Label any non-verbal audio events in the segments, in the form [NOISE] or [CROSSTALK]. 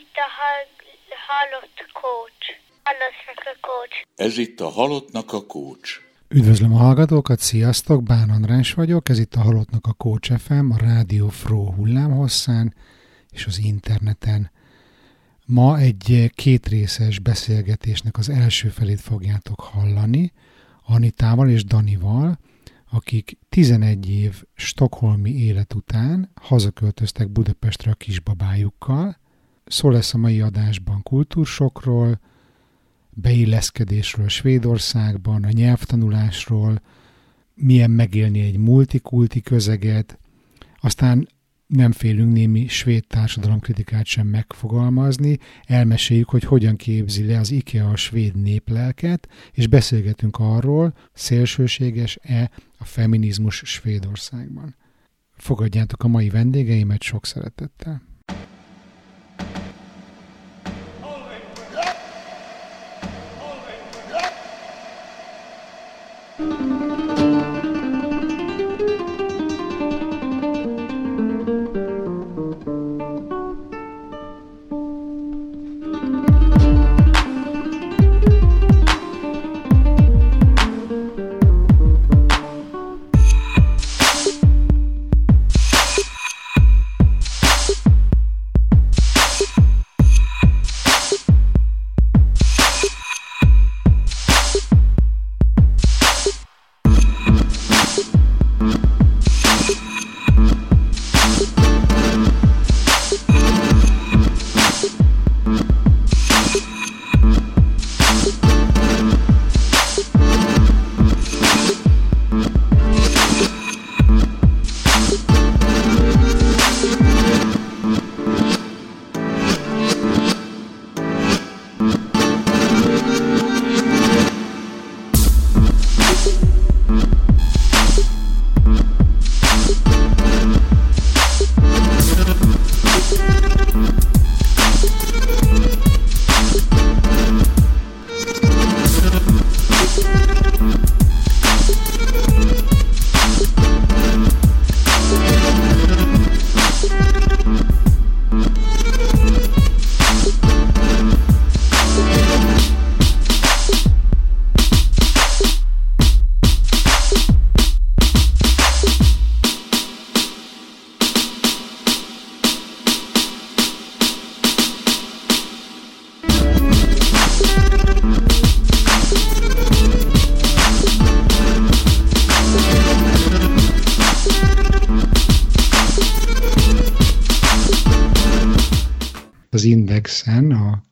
itt a hal halott kócs. Halottnak a kócs. Ez itt a halottnak a kócs. Üdvözlöm a hallgatókat, sziasztok! Bán András vagyok, ez itt a Halottnak a Coach FM, a Rádió Fro hullámhosszán és az interneten. Ma egy kétrészes beszélgetésnek az első felét fogjátok hallani, Anitával és Danival, akik 11 év stokholmi élet után hazaköltöztek Budapestre a kisbabájukkal. Szó lesz a mai adásban kultúrsokról, beilleszkedésről Svédországban, a nyelvtanulásról, milyen megélni egy multikulti közeget, aztán nem félünk némi svéd társadalomkritikát sem megfogalmazni, elmeséljük, hogy hogyan képzi le az IKEA a svéd néplelket, és beszélgetünk arról, szélsőséges-e a feminizmus Svédországban. Fogadjátok a mai vendégeimet sok szeretettel!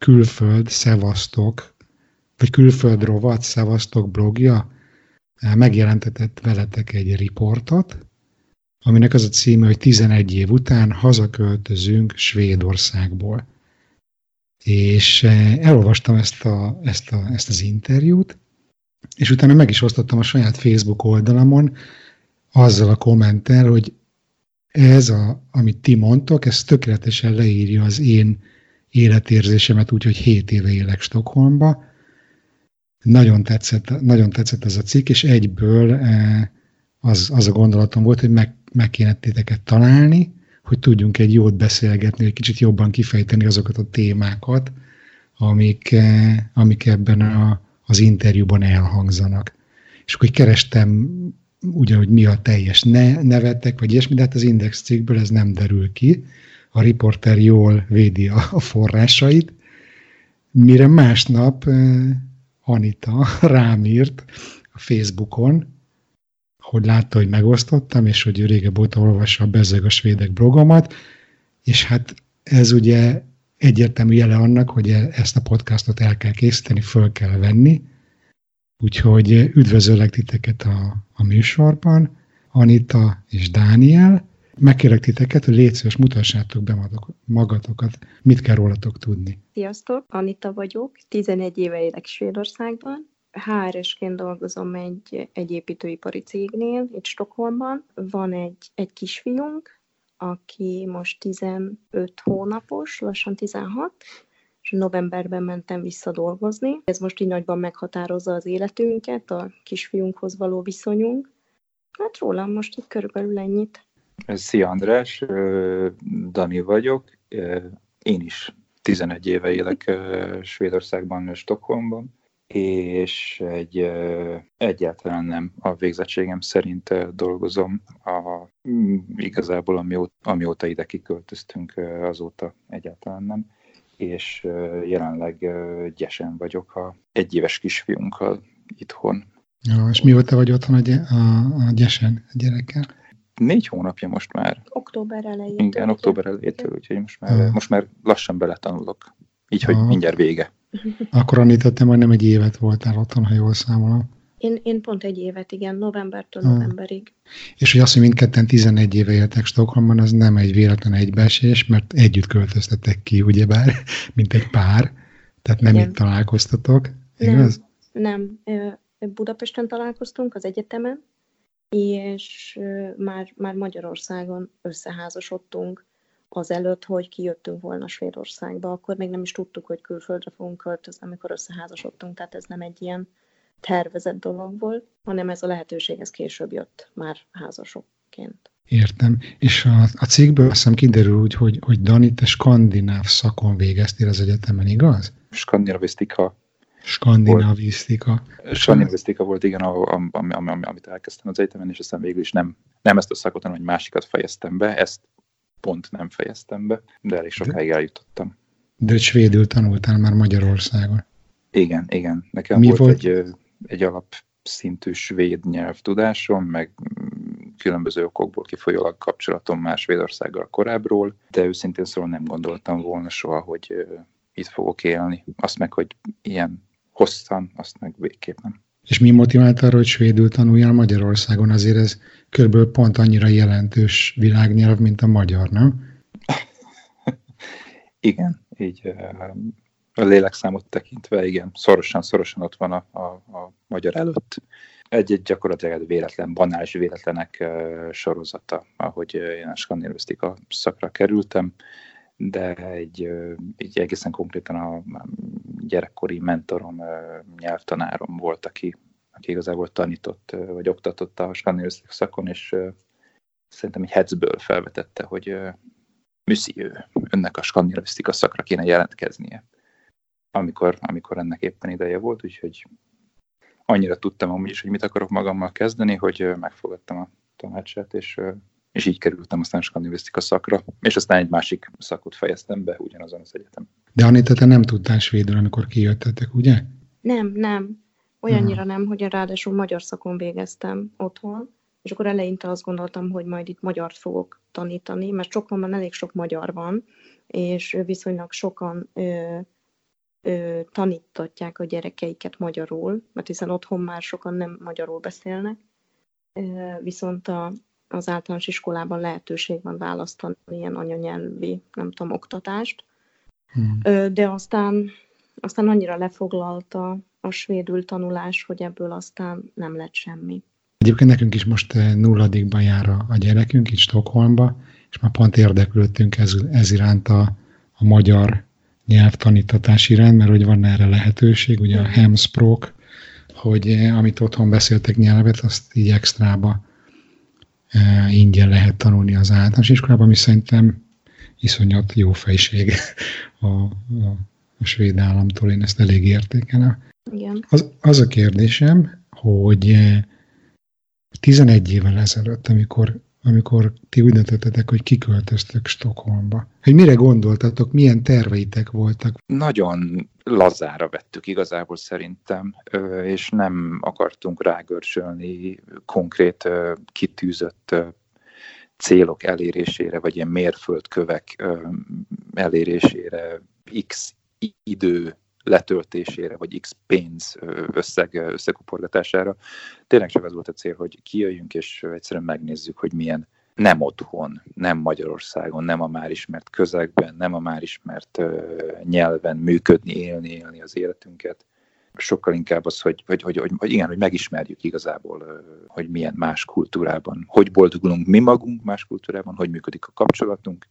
Külföld szevasztok, vagy külföld rovat szevasztok blogja eh, megjelentetett veletek egy riportot, aminek az a címe, hogy 11 év után hazaköltözünk Svédországból. És eh, elolvastam ezt, a, ezt, a, ezt az interjút, és utána meg is osztottam a saját Facebook oldalamon azzal a kommentel, hogy ez, a, amit ti mondtok, ez tökéletesen leírja az én életérzésemet úgy, hogy 7 éve élek Stockholmba. Nagyon tetszett, nagyon tetszett ez a cikk, és egyből eh, az, az a gondolatom volt, hogy meg, meg kéne titeket találni, hogy tudjunk egy jót beszélgetni, egy kicsit jobban kifejteni azokat a témákat, amik, eh, amik ebben a, az interjúban elhangzanak. És akkor kerestem ugye, hogy mi a teljes ne, nevetek, vagy ilyesmi, de hát az Index cikkből ez nem derül ki, a riporter jól védi a, forrásait, mire másnap Anita rám írt a Facebookon, hogy látta, hogy megosztottam, és hogy ő régebb óta olvassa a Bezeg a svédek blogomat, és hát ez ugye egyértelmű jele annak, hogy e, ezt a podcastot el kell készíteni, föl kell venni, úgyhogy üdvözöllek titeket a, a műsorban, Anita és Dániel, Megkérek titeket, hogy légy szíves, mutassátok be magatokat, mit kell rólatok tudni. Sziasztok, Anita vagyok, 11 éve élek Svédországban, HR-esként dolgozom egy, egy építőipari cégnél, itt Stockholmban. Van egy, egy kisfiunk, aki most 15 hónapos, lassan 16, és novemberben mentem vissza dolgozni. Ez most így nagyban meghatározza az életünket, a kisfiunkhoz való viszonyunk. Hát rólam most itt körülbelül ennyit. Szia András, Dani vagyok. Én is 11 éve élek Svédországban, Stockholmban, és egy egyáltalán nem a végzettségem szerint dolgozom. A, igazából amióta, amióta ide kiköltöztünk, azóta egyáltalán nem és jelenleg gyesen vagyok a egyéves kisfiunkkal itthon. Ja, és mióta vagy otthon a, a, a gyesen a gyerekkel? Négy hónapja most már. Október elején. Igen, október elejétől, úgyhogy most már, uh. most már lassan beletanulok. Így, hogy uh. mindjárt vége. [LAUGHS] Akkor említettem, hogy nem egy évet voltál otthon, ha jól számolom. Én, én pont egy évet, igen, novembertől uh. novemberig. És hogy azt, hogy mindketten 11 éve éltek Stockholmban, az nem egy véletlen egybeesés, mert együtt költöztetek ki, ugyebár, [LAUGHS] mint egy pár. Tehát nem igen. itt találkoztatok, igaz? Nem, nem. Budapesten találkoztunk az egyetemen, és már, már Magyarországon összeházasodtunk azelőtt, hogy kijöttünk volna Svédországba, akkor még nem is tudtuk, hogy külföldre fogunk költözni, amikor összeházasodtunk, tehát ez nem egy ilyen tervezett dolog volt, hanem ez a lehetőség, ez később jött már házasokként. Értem. És a, a cégből azt hiszem kiderül úgy, hogy, hogy Dani, te skandináv szakon végeztél az egyetemen, igaz? Skandinavisztika Skandinávisztika. Skandinávisztika volt, igen, am, am, am, am, amit elkezdtem az egyetemen, és aztán végül is nem, nem ezt a szakot, hanem egy másikat fejeztem be, ezt pont nem fejeztem be, de elég sokáig eljutottam. De svédül tanultál már Magyarországon. Igen, igen. Nekem Mi volt, volt egy, egy alapszintű svéd nyelvtudásom, meg különböző okokból kifolyólag kapcsolatom más Svédországgal korábbról, de őszintén szóval nem gondoltam volna soha, hogy itt fogok élni. Azt meg, hogy ilyen hosszan, azt meg végképp nem. És mi motivált arra, hogy svédül tanuljál Magyarországon? Azért ez körülbelül pont annyira jelentős világnyelv, mint a magyar, nem? [LAUGHS] igen, így a lélekszámot tekintve, igen, szorosan-szorosan ott van a, a, a magyar előtt. Egy-egy gyakorlatilag véletlen, banális véletlenek sorozata, ahogy én a skandinavisztika szakra kerültem de egy, egy egészen konkrétan a gyerekkori mentorom, nyelvtanárom volt, aki, aki igazából tanított, vagy oktatott a skandináv szakon, és szerintem egy hecből felvetette, hogy műszi ő, önnek a skandinávisztika szakra kéne jelentkeznie, amikor, amikor ennek éppen ideje volt, úgyhogy annyira tudtam amúgy is, hogy mit akarok magammal kezdeni, hogy megfogadtam a tanácsát, és és így kerültem aztán a skandinavisztika szakra, és aztán egy másik szakot fejeztem be ugyanazon az egyetem. De Anita, te nem tudtál svédül, amikor kijöttetek, ugye? Nem, nem. Olyannyira nem, hogy ráadásul magyar szakon végeztem otthon, és akkor eleinte azt gondoltam, hogy majd itt magyart fogok tanítani, mert sokban elég sok magyar van, és viszonylag sokan ö, ö, tanítatják a gyerekeiket magyarul, mert hiszen otthon már sokan nem magyarul beszélnek, ö, viszont a, az általános iskolában lehetőség van választani ilyen anyanyelvi, nem tudom, oktatást. Hmm. De aztán, aztán annyira lefoglalta a svédül tanulás, hogy ebből aztán nem lett semmi. Egyébként nekünk is most nulladikban jár a, gyerekünk itt Stockholmba, és már pont érdeklődtünk ez, ez iránt a, a magyar nyelvtanítatás iránt, mert hogy van erre lehetőség, ugye a Hemsprok, hogy amit otthon beszéltek nyelvet, azt így extrába ingyen lehet tanulni az általános iskolában, ami szerintem iszonyat jó fejség a, a, a svéd államtól, én ezt elég értékelem. Igen. Az, az a kérdésem, hogy 11 évvel ezelőtt, amikor amikor ti úgy döntöttetek, hogy kiköltöztök Stockholmba. Hogy mire gondoltatok, milyen terveitek voltak? Nagyon lazára vettük igazából szerintem, és nem akartunk rágörsölni konkrét kitűzött célok elérésére, vagy ilyen mérföldkövek elérésére, x idő letöltésére, vagy x pénz összeg, összekuporgatására. Tényleg csak az volt a cél, hogy kijöjjünk, és egyszerűen megnézzük, hogy milyen nem otthon, nem Magyarországon, nem a már ismert közegben, nem a már ismert nyelven működni, élni, élni az életünket. Sokkal inkább az, hogy, hogy, hogy, hogy, igen, hogy megismerjük igazából, hogy milyen más kultúrában, hogy boldogulunk mi magunk más kultúrában, hogy működik a kapcsolatunk,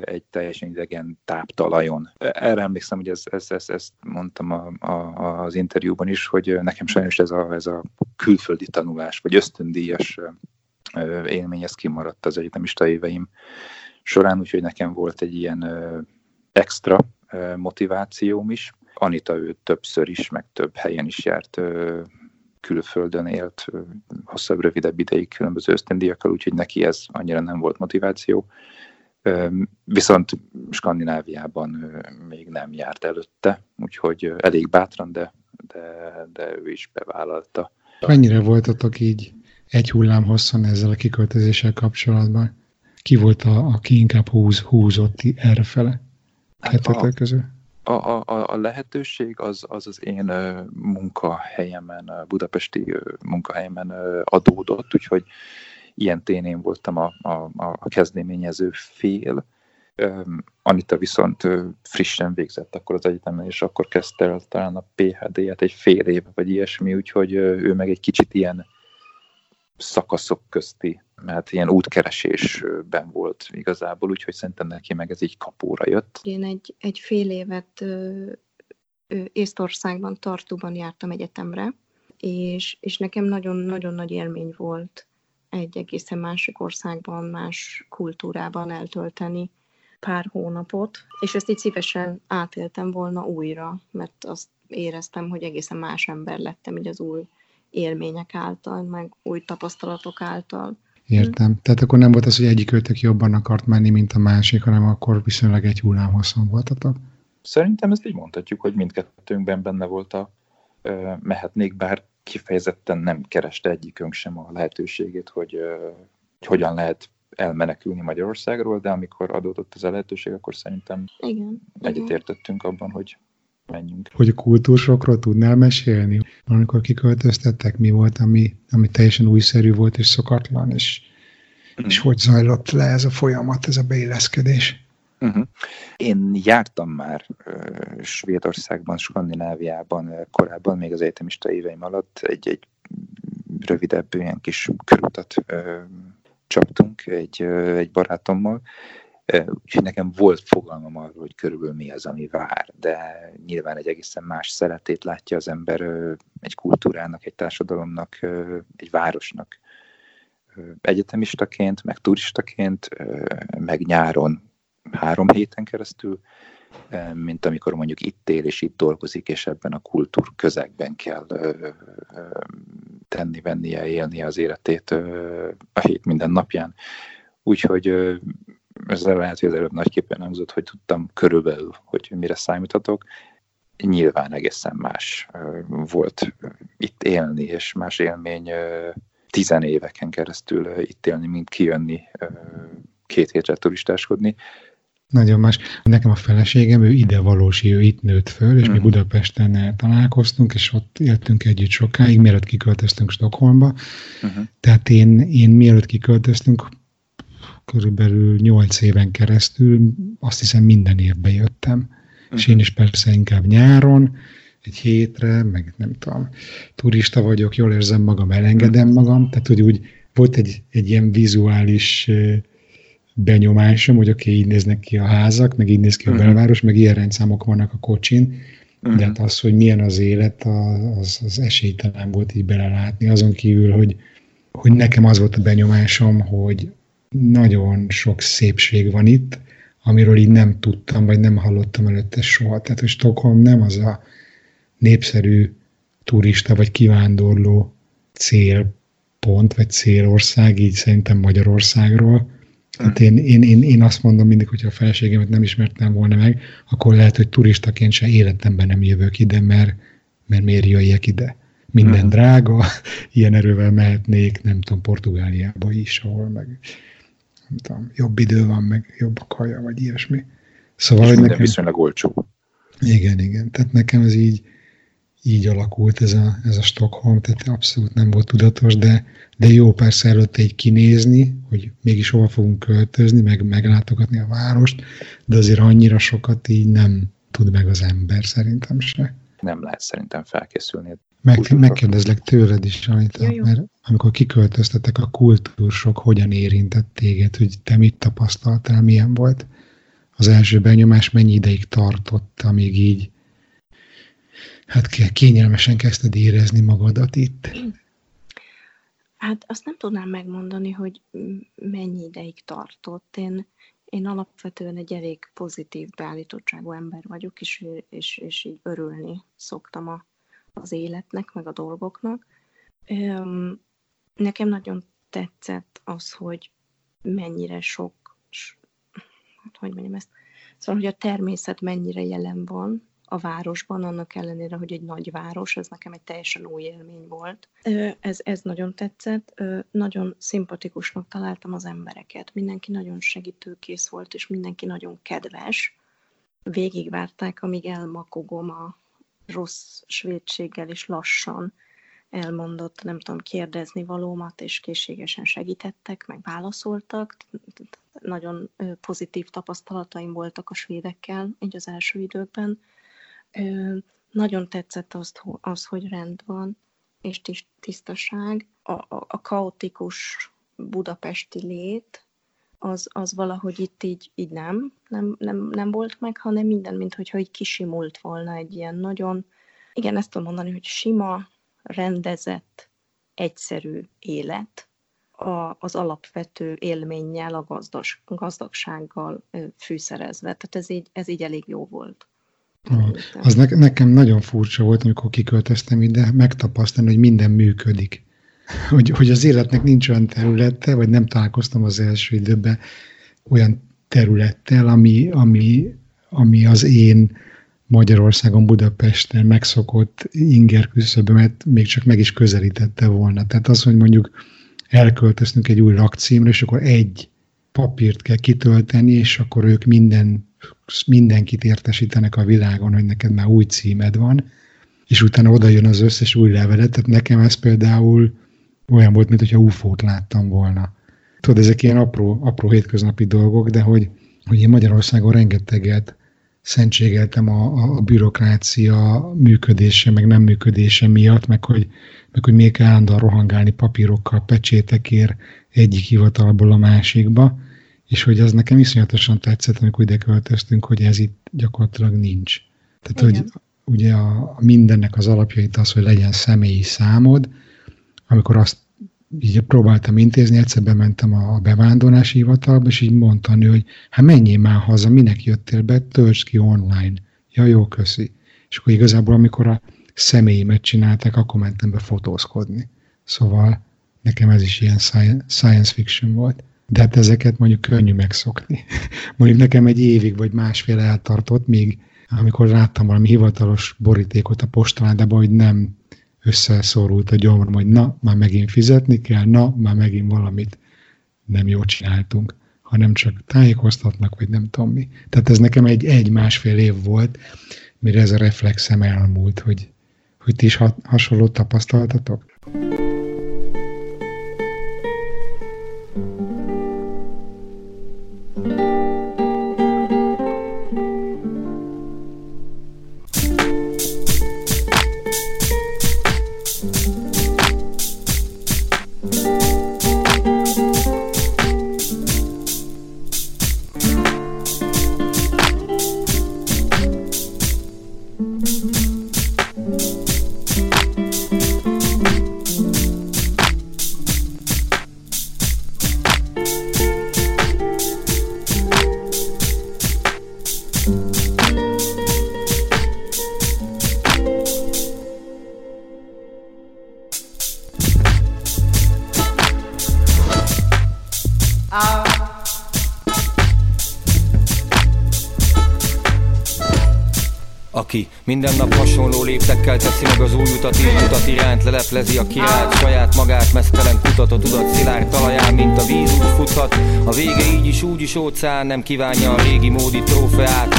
egy teljesen idegen táptalajon. Erre emlékszem, hogy ezt, ezt, ezt, ezt mondtam a, a, az interjúban is, hogy nekem sajnos ez a, ez a külföldi tanulás, vagy ösztöndíjas élmény, ez kimaradt az egyetemista éveim során, úgyhogy nekem volt egy ilyen extra motivációm is. Anita ő többször is, meg több helyen is járt külföldön élt hosszabb, rövidebb ideig különböző ösztöndiakkal, úgyhogy neki ez annyira nem volt motiváció. Viszont Skandináviában még nem járt előtte, úgyhogy elég bátran, de, de, de ő is bevállalta. Mennyire voltatok így egy hullám hosszan ezzel a kiköltözéssel kapcsolatban? Ki volt, a, aki inkább húz, húzott errefele? Hát a, közül? A, a, a lehetőség az, az az én munkahelyemen, budapesti munkahelyemen adódott, úgyhogy ilyen ténén voltam a, a, a kezdeményező fél. Anita viszont frissen végzett akkor az egyetemen, és akkor kezdte el talán a PHD-et egy fél év, vagy ilyesmi, úgyhogy ő meg egy kicsit ilyen szakaszok közti, mert ilyen útkeresésben volt igazából, úgyhogy szerintem neki meg ez így kapóra jött. Én egy, egy fél évet Észtországban, Tartóban jártam egyetemre, és, és nekem nagyon-nagyon nagy élmény volt egy egészen másik országban, más kultúrában eltölteni pár hónapot, és ezt így szívesen átéltem volna újra, mert azt éreztem, hogy egészen más ember lettem így az új élmények által, meg új tapasztalatok által. Értem. Hmm. Tehát akkor nem volt az, hogy egyik őtök jobban akart menni, mint a másik, hanem akkor viszonylag egy hullám hosszon voltatok? Szerintem ezt így mondhatjuk, hogy mindkettőnkben benne volt a mehetnék, bár kifejezetten nem kereste egyikünk sem a lehetőségét, hogy, hogy hogyan lehet elmenekülni Magyarországról, de amikor adódott ez a lehetőség, akkor szerintem igen, egyetértettünk abban, hogy menjünk. Hogy a kultúrsokról tudnál mesélni? Amikor kiköltöztettek, mi volt, ami, ami teljesen újszerű volt és szokatlan, és, mm. és hogy zajlott le ez a folyamat, ez a beilleszkedés? Uh-huh. Én jártam már uh, Svédországban, Skandináviában uh, korábban, még az egyetemista éveim alatt egy, egy rövidebb ilyen kis körutat uh, csaptunk egy, uh, egy barátommal, Úgyhogy nekem volt fogalmam arról, hogy körülbelül mi az, ami vár, de nyilván egy egészen más szeretét látja az ember egy kultúrának, egy társadalomnak, egy városnak. Egyetemistaként, meg turistaként, meg nyáron három héten keresztül, mint amikor mondjuk itt él és itt dolgozik, és ebben a kultúr közegben kell tenni, vennie, élni az életét a hét minden napján. Úgyhogy ez lehet, hogy az előbb nagyképpen hangzott, hogy tudtam körülbelül, hogy mire számíthatok. Nyilván egészen más volt itt élni, és más élmény tizenéveken keresztül itt élni, mint kijönni két hétre turistáskodni. Nagyon más. Nekem a feleségem, ő ide valósi, ő itt nőtt föl, és mm. mi mhm. Budapesten találkoztunk, és ott éltünk együtt sokáig, mielőtt kiköltöztünk Stockholmba. Uh-huh. Tehát én, én mielőtt kiköltöztünk, körülbelül 8 éven keresztül, azt hiszem minden évben jöttem. Uh-huh. És én is persze inkább nyáron, egy hétre, meg nem tudom, turista vagyok, jól érzem magam, elengedem magam, tehát hogy úgy volt egy, egy ilyen vizuális benyomásom, hogy oké, okay, így néznek ki a házak, meg így néz ki a uh-huh. belváros, meg ilyen rendszámok vannak a kocsin, uh-huh. de hát az, hogy milyen az élet, az, az esélytelen volt így belelátni, azon kívül, hogy, hogy nekem az volt a benyomásom, hogy nagyon sok szépség van itt, amiről így nem tudtam, vagy nem hallottam előtte soha. Tehát, hogy Stockholm nem az a népszerű turista vagy kivándorló célpont, vagy célország, így szerintem Magyarországról. Tehát én, én, én, én azt mondom mindig, hogyha a feleségemet nem ismertem volna meg, akkor lehet, hogy turistaként se életemben nem jövök ide, mert, mert miért jöjjek ide. Minden uh-huh. drága, [LAUGHS] ilyen erővel mehetnék, nem tudom, Portugáliába is, ahol meg nem tudom, jobb idő van, meg jobb a kaja, vagy ilyesmi. Szóval, hogy nekem... viszonylag olcsó. Igen, igen. Tehát nekem ez így, így alakult ez a, ez a Stockholm, tehát abszolút nem volt tudatos, de, de jó persze előtte egy kinézni, hogy mégis hova fogunk költözni, meg meglátogatni a várost, de azért annyira sokat így nem tud meg az ember szerintem se. Nem lehet szerintem felkészülni meg, megkérdezlek tőled is, Anita, mert amikor kiköltöztetek a kultúrsok, hogyan érintett téged, hogy te mit tapasztaltál, milyen volt? Az első benyomás, mennyi ideig tartott, amíg így hát kényelmesen kezdted érezni magadat itt? Hát azt nem tudnám megmondani, hogy mennyi ideig tartott. Én, én alapvetően egy elég pozitív beállítottságú ember vagyok, és, és, és így örülni szoktam a, az életnek, meg a dolgoknak. Nekem nagyon tetszett az, hogy mennyire sok, hát hogy mondjam ezt, szóval, hogy a természet mennyire jelen van a városban, annak ellenére, hogy egy nagy város, ez nekem egy teljesen új élmény volt. Ez, ez nagyon tetszett, nagyon szimpatikusnak találtam az embereket, mindenki nagyon segítőkész volt, és mindenki nagyon kedves. Végigvárták, amíg elmakogom a rossz svédséggel, és lassan elmondott, nem tudom, kérdezni valómat, és készségesen segítettek, meg válaszoltak. Nagyon pozitív tapasztalataim voltak a svédekkel így az első időkben. Nagyon tetszett azt, az, hogy rend van, és tisztaság. A, a, a kaotikus budapesti lét, az, az valahogy itt így, így nem, nem, nem, nem volt meg, hanem minden, mint hogyha így kisimult volna egy ilyen nagyon, igen, ezt tudom mondani, hogy sima, rendezett, egyszerű élet a, az alapvető élménnyel, a gazdas, gazdagsággal fűszerezve. Tehát ez így, ez így elég jó volt. Az ne, nekem nagyon furcsa volt, amikor kiköltöztem ide, megtapasztalni, hogy minden működik. [LAUGHS] Hogy, hogy az életnek nincs olyan területe, vagy nem találkoztam az első időben olyan területtel, ami, ami, ami az én Magyarországon, Budapesten megszokott inger küszöbömet még csak meg is közelítette volna. Tehát az, hogy mondjuk elköltöztünk egy új lakcímre, és akkor egy papírt kell kitölteni, és akkor ők minden, mindenkit értesítenek a világon, hogy neked már új címed van, és utána oda jön az összes új levelet. Tehát nekem ez például olyan volt, mint hogyha UFO-t láttam volna. Tudod, ezek ilyen apró, apró hétköznapi dolgok, de hogy, hogy én Magyarországon rengeteget szentségeltem a, a bürokrácia működése, meg nem működése miatt, meg hogy, meg hogy még kell állandóan rohangálni papírokkal, pecsétekért egyik hivatalból a másikba, és hogy az nekem iszonyatosan tetszett, amikor ide költöztünk, hogy ez itt gyakorlatilag nincs. Tehát, Igen. hogy ugye a, a mindennek az alapjait az, hogy legyen személyi számod, amikor azt így próbáltam intézni, egyszer bementem a bevándorlási hivatalba, és így mondta nő, hogy hát menjél már haza, minek jöttél be, töltsd ki online. Ja, jó, köszi. És akkor igazából, amikor a személyimet csinálták, akkor mentem be fotózkodni. Szóval nekem ez is ilyen science fiction volt. De hát ezeket mondjuk könnyű megszokni. [LAUGHS] mondjuk nekem egy évig vagy másfél eltartott, míg amikor láttam valami hivatalos borítékot a postaládában, hogy nem összeszorult a gyomrom, hogy na, már megint fizetni kell, na, már megint valamit nem jól csináltunk, hanem csak tájékoztatnak, vagy nem tudom mi. Tehát ez nekem egy, egy-másfél év volt, mire ez a reflexem elmúlt, hogy, hogy ti is hasonlót tapasztaltatok? Minden nap hasonló léptekkel teszi meg az új utat, így mutat iránt, leleplezi a királyt, saját magát, mesztelen kutató tudat szilárd talaján, mint a víz úgy futhat. A vége így is úgy is óceán, nem kívánja a régi módi trófeát.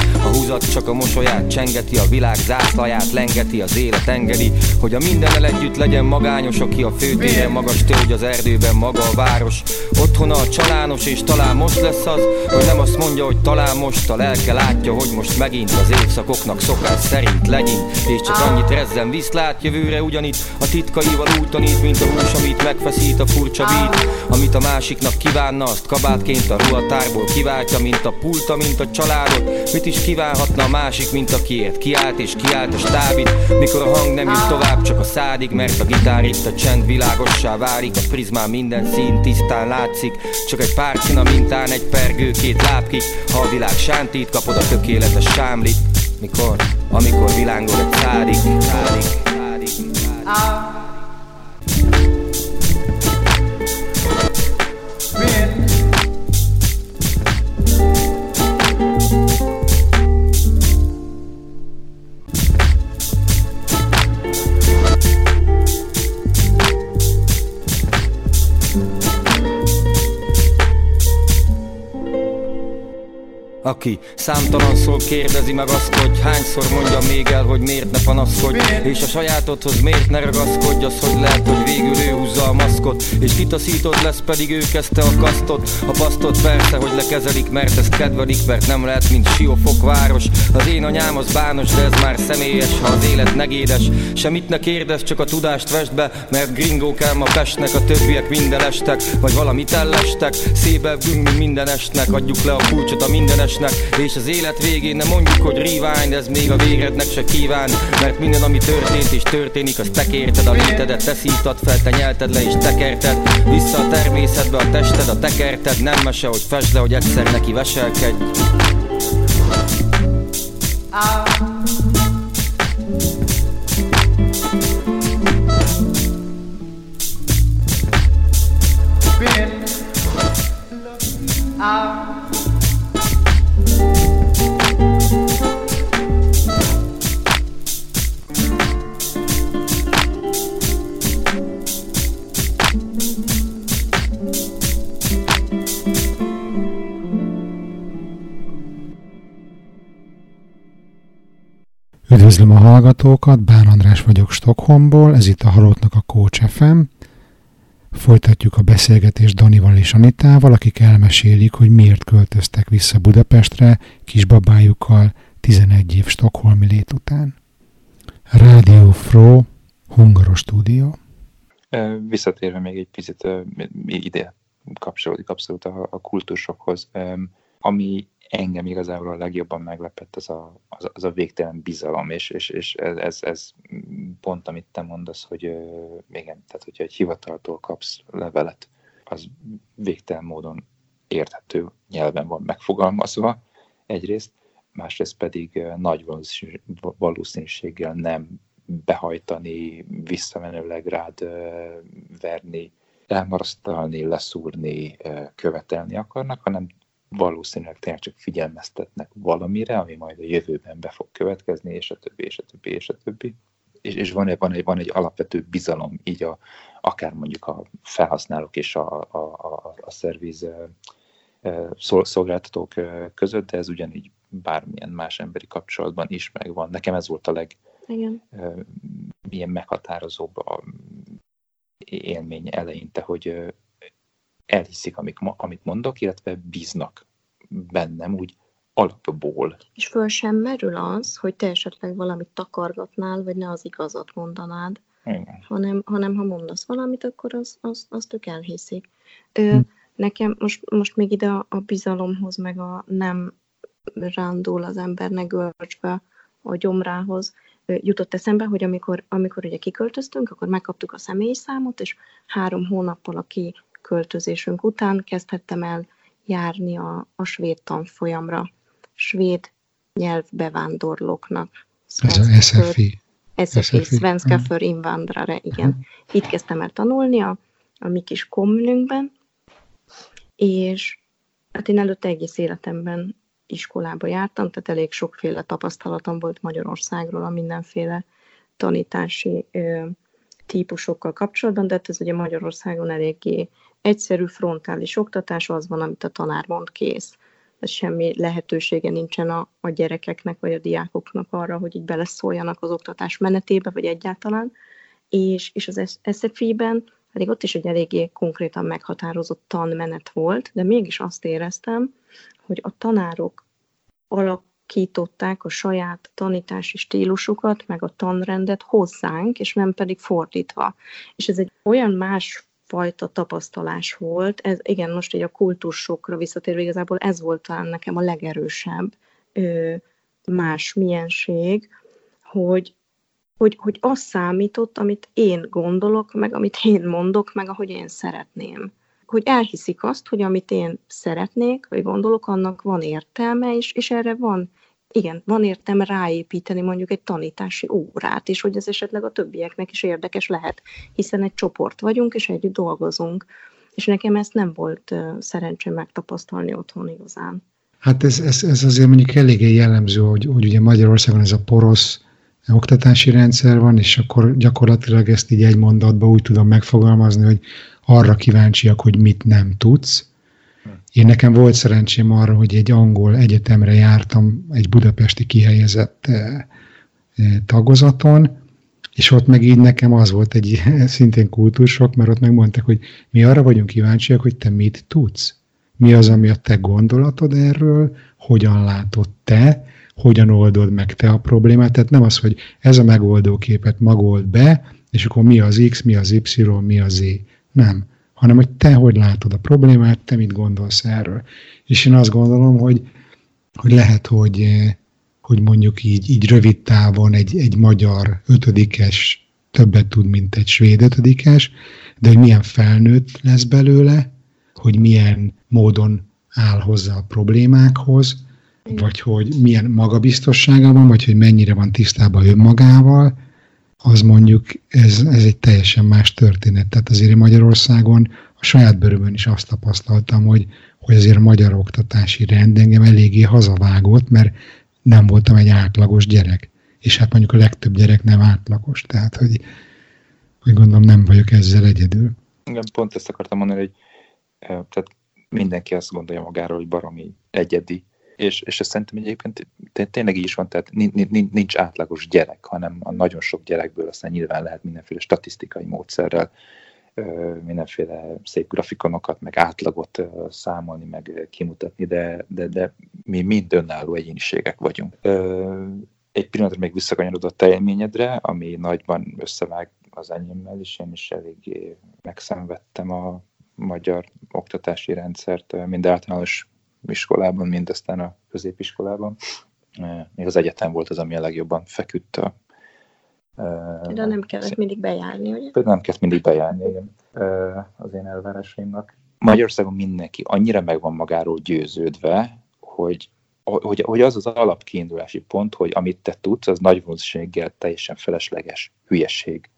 Húzat csak a mosolyát, csengeti a világ zászlaját, lengeti az élet engedi, hogy a mindennel együtt legyen magányos, aki a főtéren magas tölgy az erdőben maga a város. Otthona a csalános, és talán most lesz az, hogy nem azt mondja, hogy talán most a lelke látja, hogy most megint az évszakoknak szokás szerint legyen És csak annyit rezzen viszlát jövőre ugyanitt A titkaival útanít, mint a hús, amit megfeszít a furcsa bít Amit a másiknak kívánna, azt kabátként a ruhatárból kiváltja Mint a pulta, mint a családot. Mit is kíván, állhatna a másik, mint akiért kiállt és kiállt a stábit Mikor a hang nem jut tovább, csak a szádig Mert a gitár itt a csend világossá válik A prizmán minden szín tisztán látszik Csak egy pár a mintán, egy pergő, két lábkik Ha a világ sántít, kapod a tökéletes sámlit Mikor? Amikor világol egy szádig, szádig, szádig, szádig. Aki számtalanszor kérdezi meg azt, hogy hányszor mondja még el, hogy miért ne panaszkodj. És a sajátodhoz miért ne ragaszkodj, az hogy lehet, hogy végül ő húzza a maszkot. És kitaszítod lesz, pedig ő kezdte a kasztot. A pasztot persze, hogy lekezelik, mert ezt kedvelik Mert nem lehet, mint Siófok város. Az én anyám az bános, de ez már személyes Ha az élet negédes, semmit ne kérdez, csak a tudást vesd be Mert gringó kell ma Pestnek, a többiek minden estek Vagy valamit ellestek, szépen mint minden estnek Adjuk le a kulcsot a minden esnek És az élet végén nem mondjuk, hogy rewind Ez még a vérednek se kíván Mert minden, ami történt és történik Az te kérted a létedet, te szívtad fel, te nyelted le és tekerted Vissza a természetbe a tested, a tekerted Nem mese, hogy fesd le, hogy egyszer neki veselkedj. Been out Üdvözlöm a hallgatókat, Bán András vagyok Stockholmból, ez itt a Halottnak a Coach FM. Folytatjuk a beszélgetést Danival és Anitával, akik elmesélik, hogy miért költöztek vissza Budapestre kisbabájukkal 11 év Stockholmi lét után. Radio Fro, Hungaros stúdió. Visszatérve még egy picit ide kapcsolódik abszolút a, a kultúrsokhoz, ami engem igazából a legjobban meglepett az a, az, az a végtelen bizalom, és, és, és ez, ez pont, amit te mondasz, hogy igen, tehát hogyha egy hivataltól kapsz levelet, az végtelen módon érthető nyelven van megfogalmazva egyrészt, másrészt pedig nagy valószínűséggel nem behajtani, visszamenőleg rád verni, elmarasztalni, leszúrni, követelni akarnak, hanem valószínűleg tényleg csak figyelmeztetnek valamire, ami majd a jövőben be fog következni, és a többi, és a többi, és a többi. És, és van, egy, van, egy, van egy alapvető bizalom, így a, akár mondjuk a felhasználók és a, a, a, a szerviz szolgáltatók között, de ez ugyanígy bármilyen más emberi kapcsolatban is megvan. Nekem ez volt a leg Igen. milyen meghatározóbb a élmény eleinte, hogy elhiszik, amik, amit mondok, illetve bíznak bennem úgy alapból. És föl sem merül az, hogy te esetleg valamit takargatnál, vagy ne az igazat mondanád, Igen. hanem, hanem ha mondasz valamit, akkor az, az, azt ők elhiszik. Ö, hm. Nekem most, most még ide a, a bizalomhoz, meg a nem rándul az embernek görcsbe a gyomrához, jutott eszembe, hogy amikor, amikor ugye kiköltöztünk, akkor megkaptuk a személyi számot, és három hónappal a ki költözésünk után kezdhettem el járni a, a svéd tanfolyamra, svéd nyelvbevándorlóknak. Ez a SFI. SFI, Svenska för invandrare, igen. Uh-huh. Itt kezdtem el tanulni a, a mi kis kommunünkben, és hát én előtte egész életemben iskolába jártam, tehát elég sokféle tapasztalatom volt Magyarországról a mindenféle tanítási ö, típusokkal kapcsolatban, de hát ez ugye Magyarországon eléggé egyszerű frontális oktatás az van, amit a tanár mond kész. Ez semmi lehetősége nincsen a, a gyerekeknek vagy a diákoknak arra, hogy így beleszóljanak az oktatás menetébe, vagy egyáltalán. És, és az SFI-ben pedig ott is egy eléggé konkrétan meghatározott tanmenet volt, de mégis azt éreztem, hogy a tanárok alakították a saját tanítási stílusukat, meg a tanrendet hozzánk, és nem pedig fordítva. És ez egy olyan más fajta tapasztalás volt. Ez, igen, most egy a kultúrsokra visszatérve igazából ez volt talán nekem a legerősebb ö, más milyenség, hogy, hogy, hogy az számított, amit én gondolok, meg amit én mondok, meg ahogy én szeretném. Hogy elhiszik azt, hogy amit én szeretnék, vagy gondolok, annak van értelme, és, és erre van, igen, van értelme ráépíteni mondjuk egy tanítási órát, és hogy ez esetleg a többieknek is érdekes lehet, hiszen egy csoport vagyunk, és együtt dolgozunk. És nekem ezt nem volt szerencsém megtapasztalni otthon igazán. Hát ez, ez, ez azért mondjuk eléggé jellemző, hogy, hogy ugye Magyarországon ez a porosz oktatási rendszer van, és akkor gyakorlatilag ezt így egy mondatban úgy tudom megfogalmazni, hogy arra kíváncsiak, hogy mit nem tudsz. Én nekem volt szerencsém arra, hogy egy angol egyetemre jártam, egy budapesti kihelyezett tagozaton, és ott meg így nekem az volt egy [LAUGHS] szintén kultúrsok, mert ott megmondták, hogy mi arra vagyunk kíváncsiak, hogy te mit tudsz. Mi az, ami a te gondolatod erről, hogyan látod te, hogyan oldod meg te a problémát. Tehát nem az, hogy ez a megoldóképet magold be, és akkor mi az X, mi az Y, mi az Z. Nem. Hanem, hogy te hogy látod a problémát, te mit gondolsz erről. És én azt gondolom, hogy, hogy lehet, hogy, hogy mondjuk így, így rövid távon egy, egy magyar ötödikes többet tud, mint egy svéd ötödikes, de hogy milyen felnőtt lesz belőle, hogy milyen módon áll hozzá a problémákhoz, vagy hogy milyen magabiztossága van, vagy hogy mennyire van tisztában önmagával, az mondjuk ez, ez egy teljesen más történet. Tehát azért Magyarországon a saját bőrömön is azt tapasztaltam, hogy, hogy azért a magyar oktatási rend engem eléggé hazavágott, mert nem voltam egy átlagos gyerek. És hát mondjuk a legtöbb gyerek nem átlagos, tehát hogy, hogy gondolom nem vagyok ezzel egyedül. Igen, pont ezt akartam mondani, hogy tehát mindenki azt gondolja magáról, hogy baromi egyedi, és, és ezt szerintem egyébként tényleg így is van, tehát nincs átlagos gyerek, hanem a nagyon sok gyerekből aztán nyilván lehet mindenféle statisztikai módszerrel mindenféle szép grafikonokat, meg átlagot számolni, meg kimutatni, de, de, de mi mind önálló egyéniségek vagyunk. Egy pillanatra még visszakanyarodott a élményedre, ami nagyban összevág az enyémmel, és én is eléggé megszenvedtem a magyar oktatási rendszert, mind általános iskolában, mind aztán a középiskolában. Még az egyetem volt az, ami a legjobban feküdt a de nem kellett mindig bejárni, ugye? Például nem kellett mindig bejárni, igen, az én elvárásaimnak. Magyarországon mindenki annyira meg van magáról győződve, hogy, hogy, hogy az az alapkiindulási pont, hogy amit te tudsz, az nagy valószínűséggel teljesen felesleges hülyeség.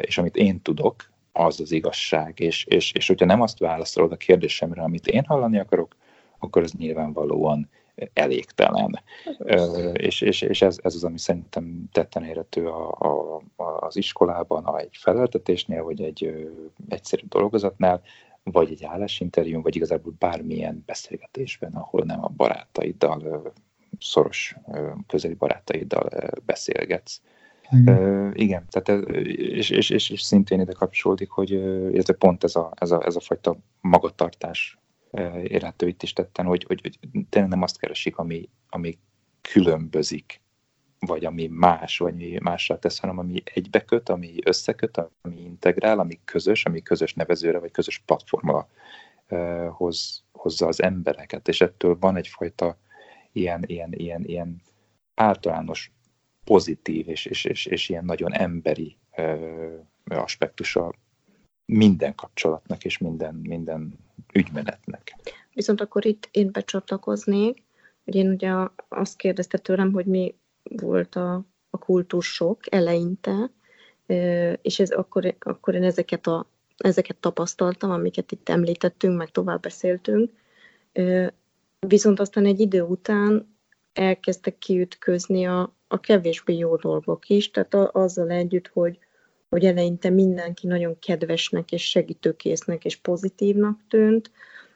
És amit én tudok, az az igazság. És, és, és hogyha nem azt válaszolod a kérdésemre, amit én hallani akarok, akkor az nyilvánvalóan elégtelen. és, és, és ez, ez az, ami szerintem tetten érhető a, a, az iskolában, a egy feleltetésnél, vagy egy ö, egyszerű dolgozatnál, vagy egy állásinterjún, vagy igazából bármilyen beszélgetésben, ahol nem a barátaiddal, ö, szoros ö, közeli barátaiddal ö, beszélgetsz. Igen. Uh, igen, tehát ez, és, és, és, és szintén ide kapcsolódik, hogy ez pont ez a, ez, a, ez a fajta magatartás érhető itt is tetten, hogy, hogy, hogy tényleg nem azt keresik, ami, ami különbözik, vagy ami más, vagy ami másra tesz, hanem ami egybeköt, ami összeköt, ami integrál, ami közös, ami közös nevezőre, vagy közös platformra hoz, hozza az embereket, és ettől van egyfajta ilyen, ilyen, ilyen, ilyen általános pozitív és, és, és, és ilyen nagyon emberi ö, aspektusa minden kapcsolatnak és minden, minden ügymenetnek. Viszont akkor itt én becsatlakoznék, hogy én ugye azt kérdezte tőlem, hogy mi volt a, a kultúrsok eleinte, és ez, akkor, akkor én ezeket, a, ezeket tapasztaltam, amiket itt említettünk, meg tovább beszéltünk. Viszont aztán egy idő után elkezdtek kiütközni a, a kevésbé jó dolgok is, tehát azzal együtt, hogy, hogy eleinte mindenki nagyon kedvesnek és segítőkésznek és pozitívnak tűnt.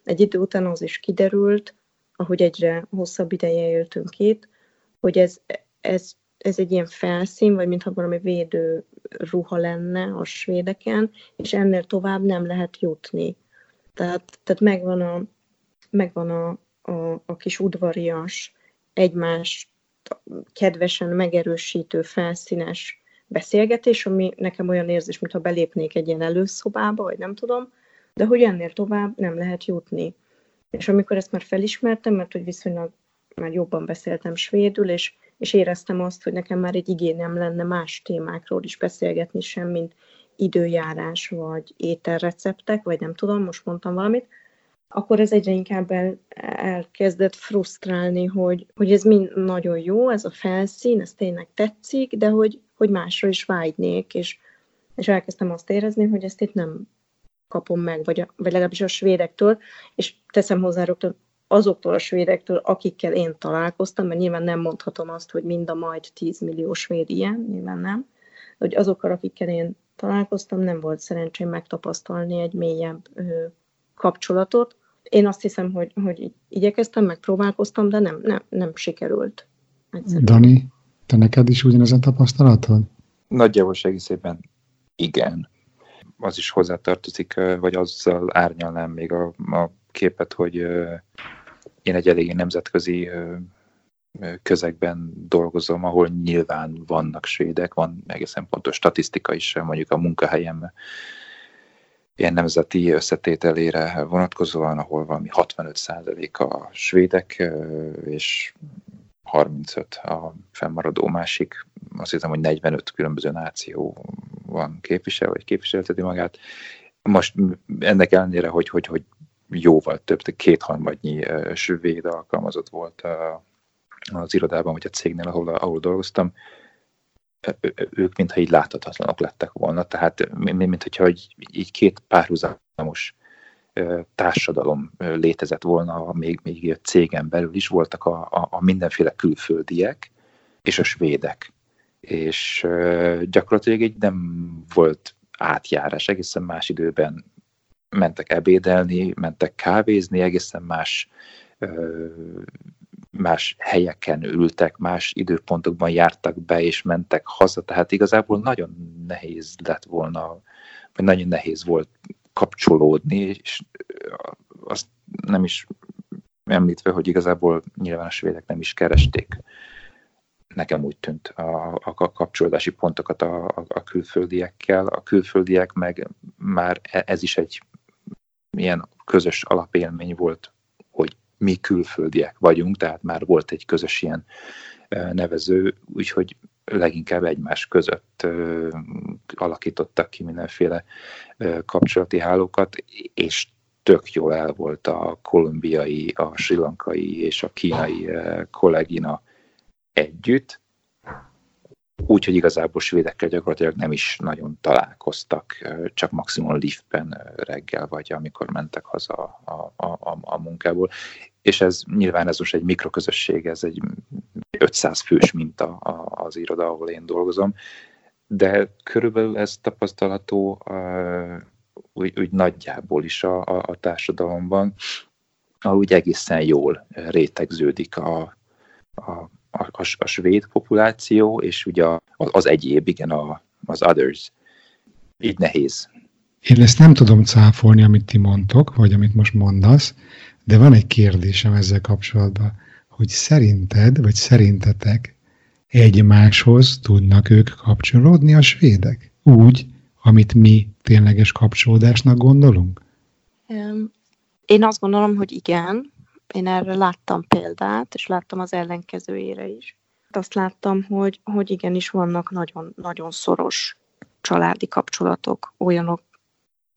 Egy idő után az is kiderült, ahogy egyre hosszabb ideje éltünk itt, hogy ez, ez, ez egy ilyen felszín, vagy mintha valami védő ruha lenne a svédeken, és ennél tovább nem lehet jutni. Tehát, tehát megvan, a, megvan a, a, a kis udvarias, egymás kedvesen megerősítő, felszínes beszélgetés, ami nekem olyan érzés, mintha belépnék egy ilyen előszobába, vagy nem tudom, de hogy ennél tovább nem lehet jutni. És amikor ezt már felismertem, mert hogy viszonylag már jobban beszéltem svédül, és, és éreztem azt, hogy nekem már egy igényem lenne más témákról is beszélgetni, sem, mint időjárás, vagy ételreceptek, vagy nem tudom, most mondtam valamit, akkor ez egyre inkább el, elkezdett frusztrálni, hogy, hogy ez mind nagyon jó, ez a felszín, ez tényleg tetszik, de hogy, hogy másra is vágynék, és, és elkezdtem azt érezni, hogy ezt itt nem kapom meg, vagy, a, vagy legalábbis a svédektől, és teszem hozzá rögtön azoktól a svédektől, akikkel én találkoztam, mert nyilván nem mondhatom azt, hogy mind a majd 10 millió svéd ilyen, nyilván nem, hogy azokkal, akikkel én találkoztam, nem volt szerencsém megtapasztalni egy mélyebb ö, kapcsolatot. Én azt hiszem, hogy, hogy igyekeztem, megpróbálkoztam, de nem, nem, nem sikerült. Egyszerűen. Dani, te neked is ugyanez a tapasztalatod? Nagyjából segítségben igen. Az is hozzátartozik, vagy azzal árnyalnám még a, a képet, hogy én egy eléggé nemzetközi közegben dolgozom, ahol nyilván vannak svédek, van egészen pontos statisztika is, mondjuk a munkahelyem ilyen nemzeti összetételére vonatkozóan, ahol valami 65% a svédek, és 35 a fennmaradó másik, azt hiszem, hogy 45 különböző náció van képvisel, vagy képviselteti magát. Most ennek ellenére, hogy, hogy, hogy jóval több, kétharmadnyi svéd alkalmazott volt az irodában, vagy a cégnél, ahol, ahol dolgoztam, ők mintha így láthatatlanok lettek volna, tehát mint hogyha így két párhuzamos társadalom létezett volna, még, még cégen belül is voltak a, a, a mindenféle külföldiek és a svédek. És gyakorlatilag egy nem volt átjárás, egészen más időben mentek ebédelni, mentek kávézni, egészen más más helyeken ültek, más időpontokban jártak be és mentek haza, tehát igazából nagyon nehéz lett volna, vagy nagyon nehéz volt kapcsolódni, és azt nem is említve, hogy igazából nyilván a svédek nem is keresték nekem úgy tűnt a, a kapcsolódási pontokat a, a, a külföldiekkel. A külföldiek meg már e, ez is egy ilyen közös alapélmény volt, hogy mi külföldiek vagyunk, tehát már volt egy közös ilyen nevező, úgyhogy leginkább egymás között alakítottak ki mindenféle kapcsolati hálókat, és tök jól el volt a kolumbiai, a sri lankai és a kínai kollégina együtt, úgyhogy igazából svédekkel gyakorlatilag nem is nagyon találkoztak, csak maximum liftben reggel, vagy amikor mentek haza a, a, a, a munkából. És ez nyilván ez most egy mikroközösség, ez egy 500 fős minta az iroda, ahol én dolgozom, de körülbelül ez tapasztalató úgy, úgy nagyjából is a, a, a társadalomban, ahol úgy egészen jól rétegződik a, a a, a, a svéd populáció, és ugye az, az egyéb, igen, a, az others. Így nehéz. Én ezt nem tudom cáfolni, amit ti mondtok, vagy amit most mondasz, de van egy kérdésem ezzel kapcsolatban, hogy szerinted, vagy szerintetek egymáshoz tudnak ők kapcsolódni a svédek? Úgy, amit mi tényleges kapcsolódásnak gondolunk? Én azt gondolom, hogy igen, én erre láttam példát, és láttam az ellenkezőjére is. Azt láttam, hogy, hogy igenis vannak nagyon, nagyon szoros családi kapcsolatok, olyanok,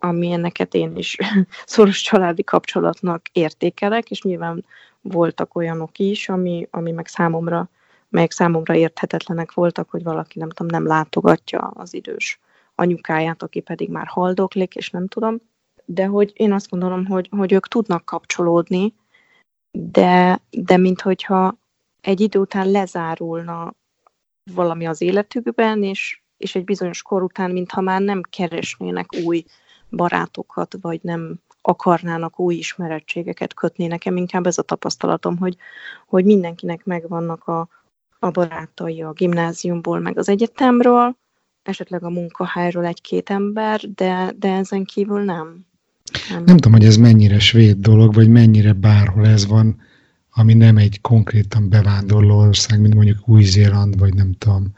amilyeneket én is [LAUGHS] szoros családi kapcsolatnak értékelek, és nyilván voltak olyanok is, ami, ami meg számomra, melyek számomra érthetetlenek voltak, hogy valaki nem tudom, nem látogatja az idős anyukáját, aki pedig már haldoklik, és nem tudom. De hogy én azt gondolom, hogy, hogy ők tudnak kapcsolódni, de, de minthogyha egy idő után lezárulna valami az életükben, és, és egy bizonyos kor után, mintha már nem keresnének új barátokat, vagy nem akarnának új ismerettségeket kötni. Nekem inkább ez a tapasztalatom, hogy, hogy mindenkinek megvannak a, a barátai a gimnáziumból, meg az egyetemről, esetleg a munkahelyről egy-két ember, de, de ezen kívül nem. Nem. nem tudom, hogy ez mennyire svéd dolog, vagy mennyire bárhol ez van, ami nem egy konkrétan bevándorló ország, mint mondjuk Új-Zéland, vagy nem tudom,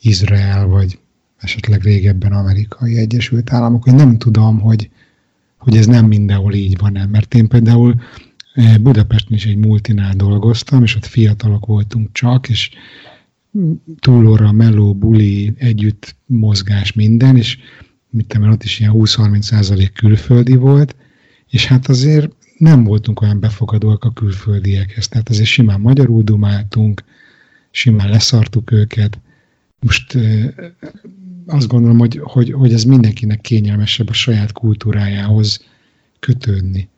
Izrael, vagy esetleg régebben Amerikai Egyesült Államok, hogy nem tudom, hogy, hogy ez nem mindenhol így van -e. Mert én például Budapesten is egy multinál dolgoztam, és ott fiatalok voltunk csak, és túlóra, meló, buli, együtt mozgás, minden, és mit tudom, ott is ilyen 20-30 százalék külföldi volt, és hát azért nem voltunk olyan befogadóak a külföldiekhez. Tehát azért simán magyarul dumáltunk, simán leszartuk őket. Most azt gondolom, hogy, hogy, hogy ez mindenkinek kényelmesebb a saját kultúrájához kötődni.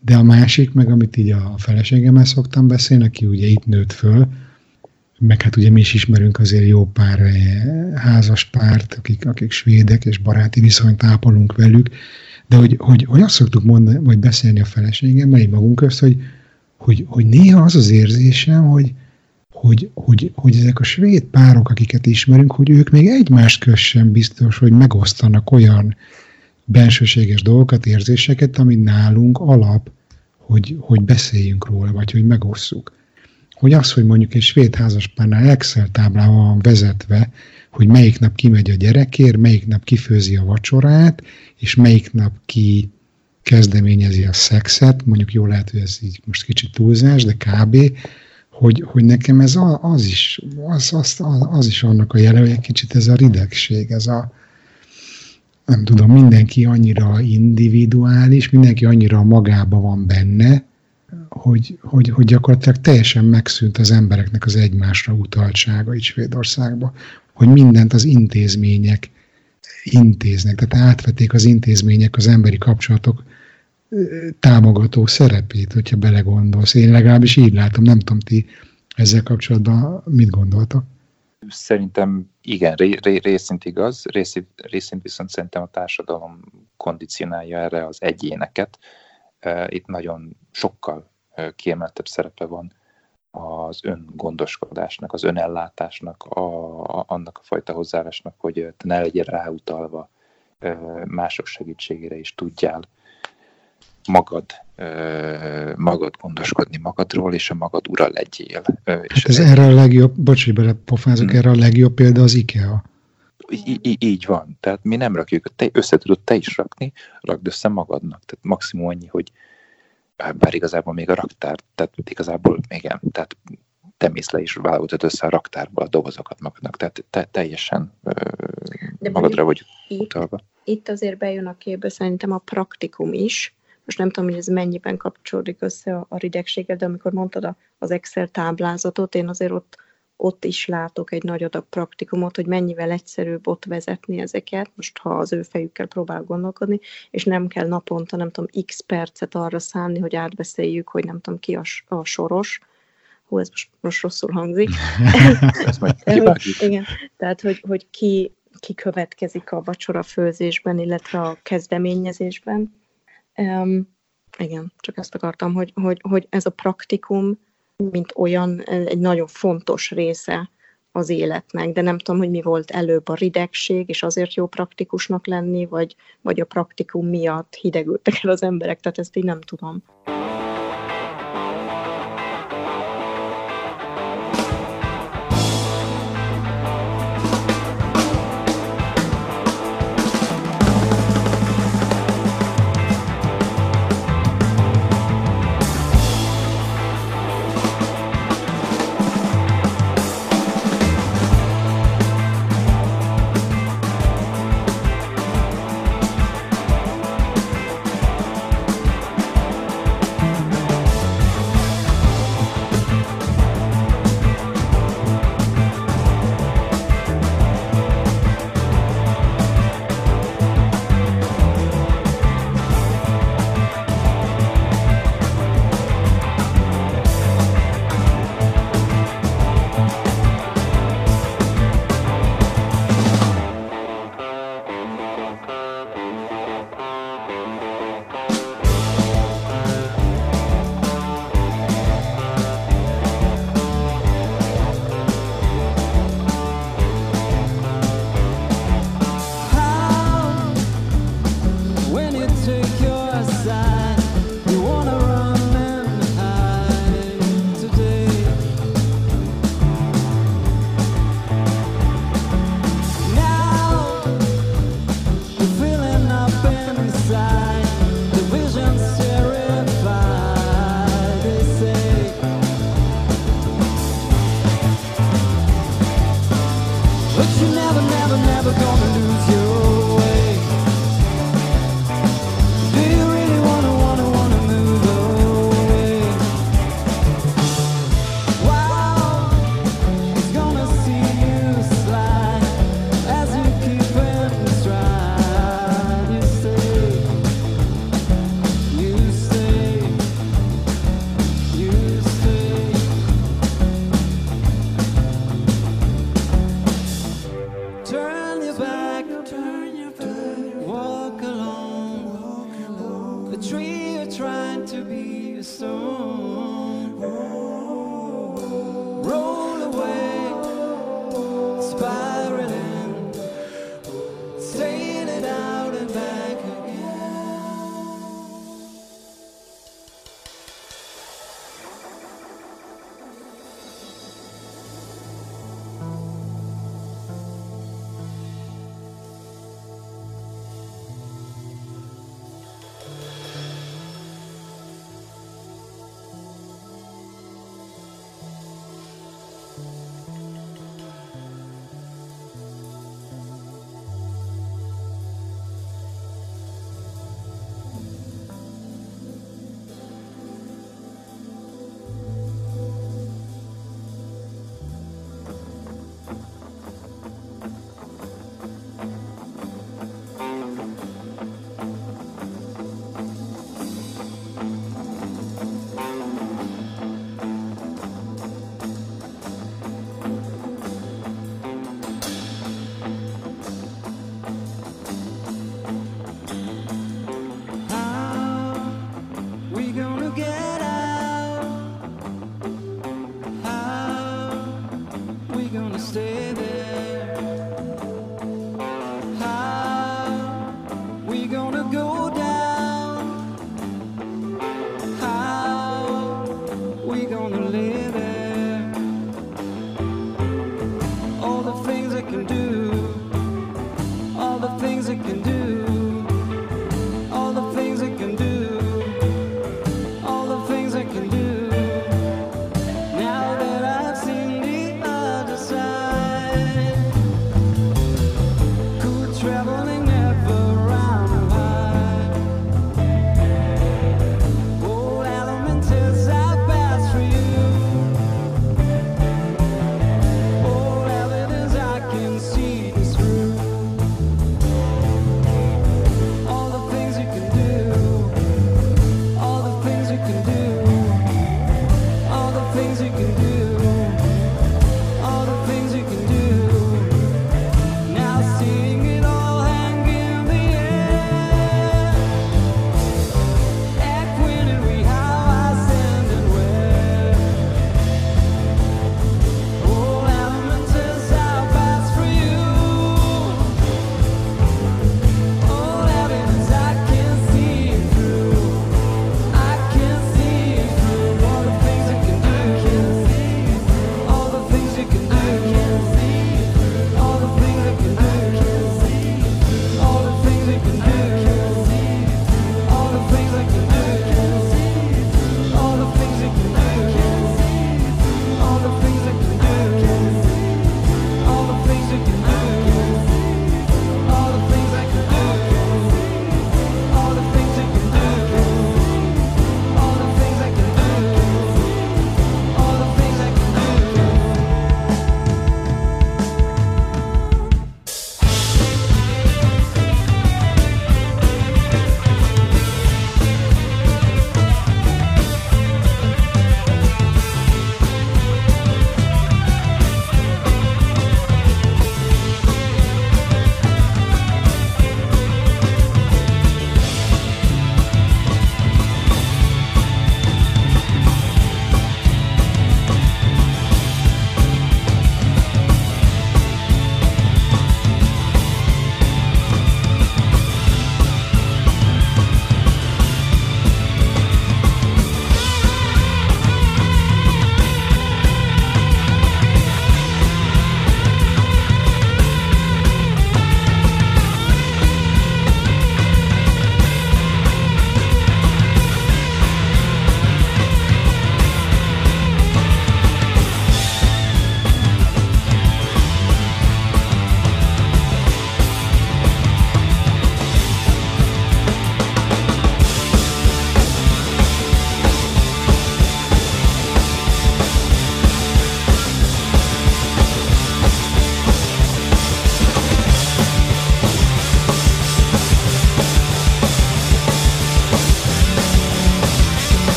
De a másik, meg amit így a feleségemmel szoktam beszélni, aki ugye itt nőtt föl, meg hát ugye mi is ismerünk azért jó pár házas párt, akik, akik svédek, és baráti viszonyt ápolunk velük, de hogy, hogy, hogy azt szoktuk mondani, vagy beszélni a feleségemmel, így magunk közt, hogy, hogy, hogy néha az az érzésem, hogy, hogy, hogy, hogy ezek a svéd párok, akiket ismerünk, hogy ők még egymást kössen biztos, hogy megosztanak olyan bensőséges dolgokat, érzéseket, ami nálunk alap, hogy, hogy beszéljünk róla, vagy hogy megosszuk. Hogy az, hogy mondjuk egy svéd házaspárnál Excel táblával van vezetve, hogy melyik nap kimegy a gyerekért, melyik nap kifőzi a vacsorát, és melyik nap ki kezdeményezi a szexet, mondjuk jól lehet, hogy ez így most kicsit túlzás, de kb., hogy, hogy nekem ez az is, az, az, az is annak a jele, kicsit ez a ridegség, ez a, nem tudom, mindenki annyira individuális, mindenki annyira magába van benne, hogy, hogy, hogy gyakorlatilag teljesen megszűnt az embereknek az egymásra utaltsága itt Svédországban, hogy mindent az intézmények intéznek, tehát átvették az intézmények az emberi kapcsolatok támogató szerepét, hogyha belegondolsz. Én legalábbis így látom, nem tudom, ti ezzel kapcsolatban mit gondoltak? Szerintem igen, részint igaz, részint viszont szerintem a társadalom kondicionálja erre az egyéneket. Itt nagyon sokkal kiemeltebb szerepe van az öngondoskodásnak, az önellátásnak, a, annak a fajta hozzáállásnak, hogy te ne legyél ráutalva, mások segítségére is tudjál magad, magad gondoskodni magadról, és a magad ura legyél. És hát ez erre a legjobb, bocs, hogy belepofázok, hmm. erre a legjobb példa az IKEA. Í- így van. Tehát mi nem rakjuk, te össze tudod te is rakni, rakd össze magadnak. Tehát maximum annyi, hogy bár igazából még a raktár, tehát igazából igen, tehát te mész le és válogatod össze a raktárból a dobozokat magadnak, tehát te, teljesen De magadra vagy utalva. Itt azért bejön a képbe szerintem a praktikum is, most nem tudom, hogy ez mennyiben kapcsolódik össze a, a ridegséggel, de amikor mondtad a, az Excel táblázatot, én azért ott, ott is látok egy nagy adag praktikumot, hogy mennyivel egyszerűbb ott vezetni ezeket, most ha az ő fejükkel próbál gondolkodni, és nem kell naponta, nem tudom, x percet arra szánni, hogy átbeszéljük, hogy nem tudom ki a, a soros, hú, ez most, most rosszul hangzik. [LAUGHS] Igen, tehát, hogy, hogy ki, ki következik a vacsora főzésben, illetve a kezdeményezésben, Um, igen, csak ezt akartam, hogy, hogy, hogy ez a praktikum, mint olyan, egy nagyon fontos része az életnek, de nem tudom, hogy mi volt előbb a ridegség, és azért jó praktikusnak lenni, vagy, vagy a praktikum miatt hidegültek el az emberek, tehát ezt így nem tudom.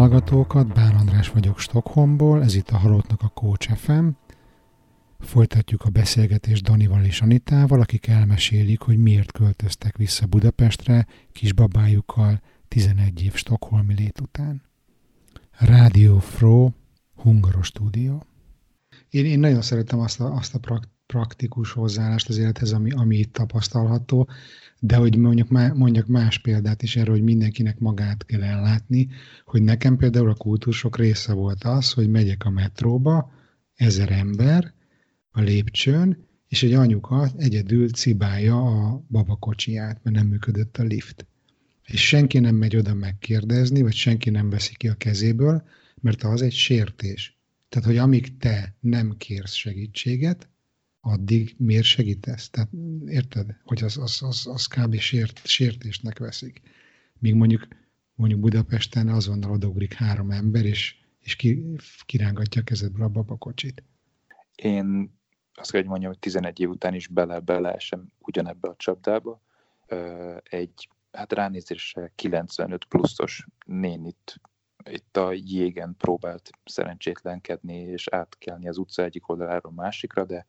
Hallgatókat, Bán András vagyok Stockholmból, ez itt a Halottnak a Coach FM. Folytatjuk a beszélgetést Danival és Anitával, akik elmesélik, hogy miért költöztek vissza Budapestre kisbabájukkal 11 év Stockholmi lét után. Radio Fro, Hungaros stúdió. Én, én nagyon szeretem azt a, azt a prak, praktikus hozzáállást az élethez, ami, ami itt tapasztalható, de hogy mondjuk má, mondjak más példát is erről, hogy mindenkinek magát kell ellátni, hogy nekem például a kultúrsok része volt az, hogy megyek a metróba, ezer ember a lépcsőn, és egy anyuka egyedül cibálja a babakocsiját, mert nem működött a lift. És senki nem megy oda megkérdezni, vagy senki nem veszi ki a kezéből, mert az egy sértés. Tehát, hogy amíg te nem kérsz segítséget, addig miért segítesz? Tehát érted, hogy az, az, az, az kb. Sért, sértésnek veszik. Míg mondjuk, mondjuk Budapesten azonnal odaugrik három ember, és, és ki, kirángatja a kezedből a babakocsit. Én azt kell, hogy mondjam, hogy 11 év után is bele-beleesem ugyanebbe a csapdába. Egy, hát ránézésre 95 pluszos nénit itt a jégen próbált szerencsétlenkedni és átkelni az utca egyik oldaláról másikra, de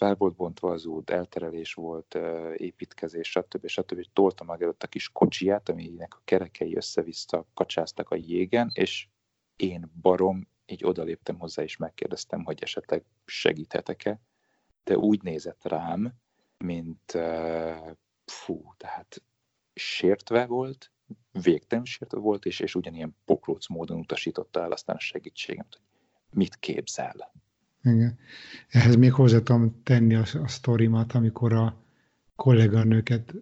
fel volt bontva az út, elterelés volt, építkezés, stb. stb. És tolta meg előtt a kis kocsiját, aminek a kerekei össze-vissza kacsáztak a jégen, és én barom, így odaléptem hozzá, és megkérdeztem, hogy esetleg segíthetek-e, de úgy nézett rám, mint ö, fú, tehát sértve volt, végtelen sértve volt, és, és ugyanilyen poklóc módon utasította el aztán a segítségemet, hogy mit képzel. Igen. Ehhez még hozzá tudom tenni a, a sztorimat, amikor a kolléganőket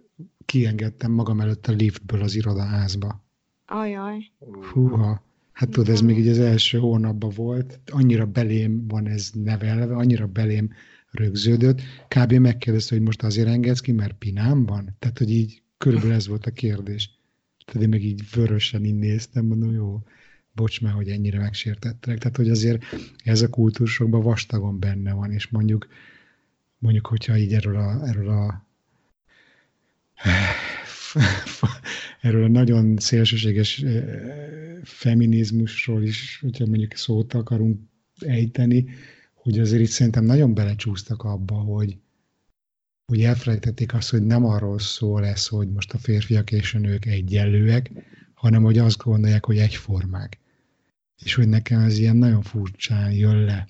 kiengedtem magam előtt a liftből az irodaházba. Ajaj. Húha. Hát tudod, ez még így az első hónapban volt, annyira belém van ez nevelve, annyira belém rögződött, kb. megkérdezte, hogy most azért engedsz ki, mert pinám van? Tehát, hogy így körülbelül ez volt a kérdés. Tehát én meg így vörösen így néztem, mondom, jó, bocs már, hogy ennyire megsértettek. Tehát, hogy azért ez a kultúrsokban vastagon benne van, és mondjuk, mondjuk, hogyha így erről a, erről a [SIGHS] erről a nagyon szélsőséges feminizmusról is, hogyha mondjuk szót akarunk ejteni, hogy azért itt szerintem nagyon belecsúsztak abba, hogy, hogy elfelejtették azt, hogy nem arról szól ez, hogy most a férfiak és a nők egyenlőek, hanem hogy azt gondolják, hogy egyformák. És hogy nekem ez ilyen nagyon furcsán jön le.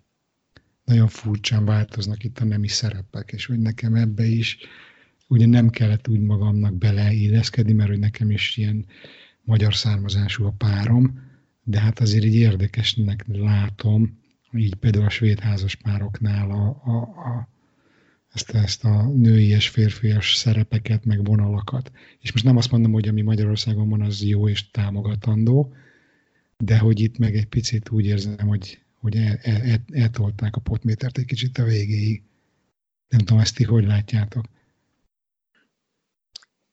Nagyon furcsán változnak itt a nemi szerepek, és hogy nekem ebbe is ugye nem kellett úgy magamnak beleilleszkedni, mert hogy nekem is ilyen magyar származású a párom, de hát azért így érdekesnek látom, így például a svéd házas a, a, a, ezt, ezt a női és férfias szerepeket, meg vonalakat. És most nem azt mondom, hogy ami Magyarországon van, az jó és támogatandó, de hogy itt meg egy picit úgy érzem, hogy, hogy el, el, el, eltolták a potmétert egy kicsit a végéig. Nem tudom, ezt ti hogy látjátok?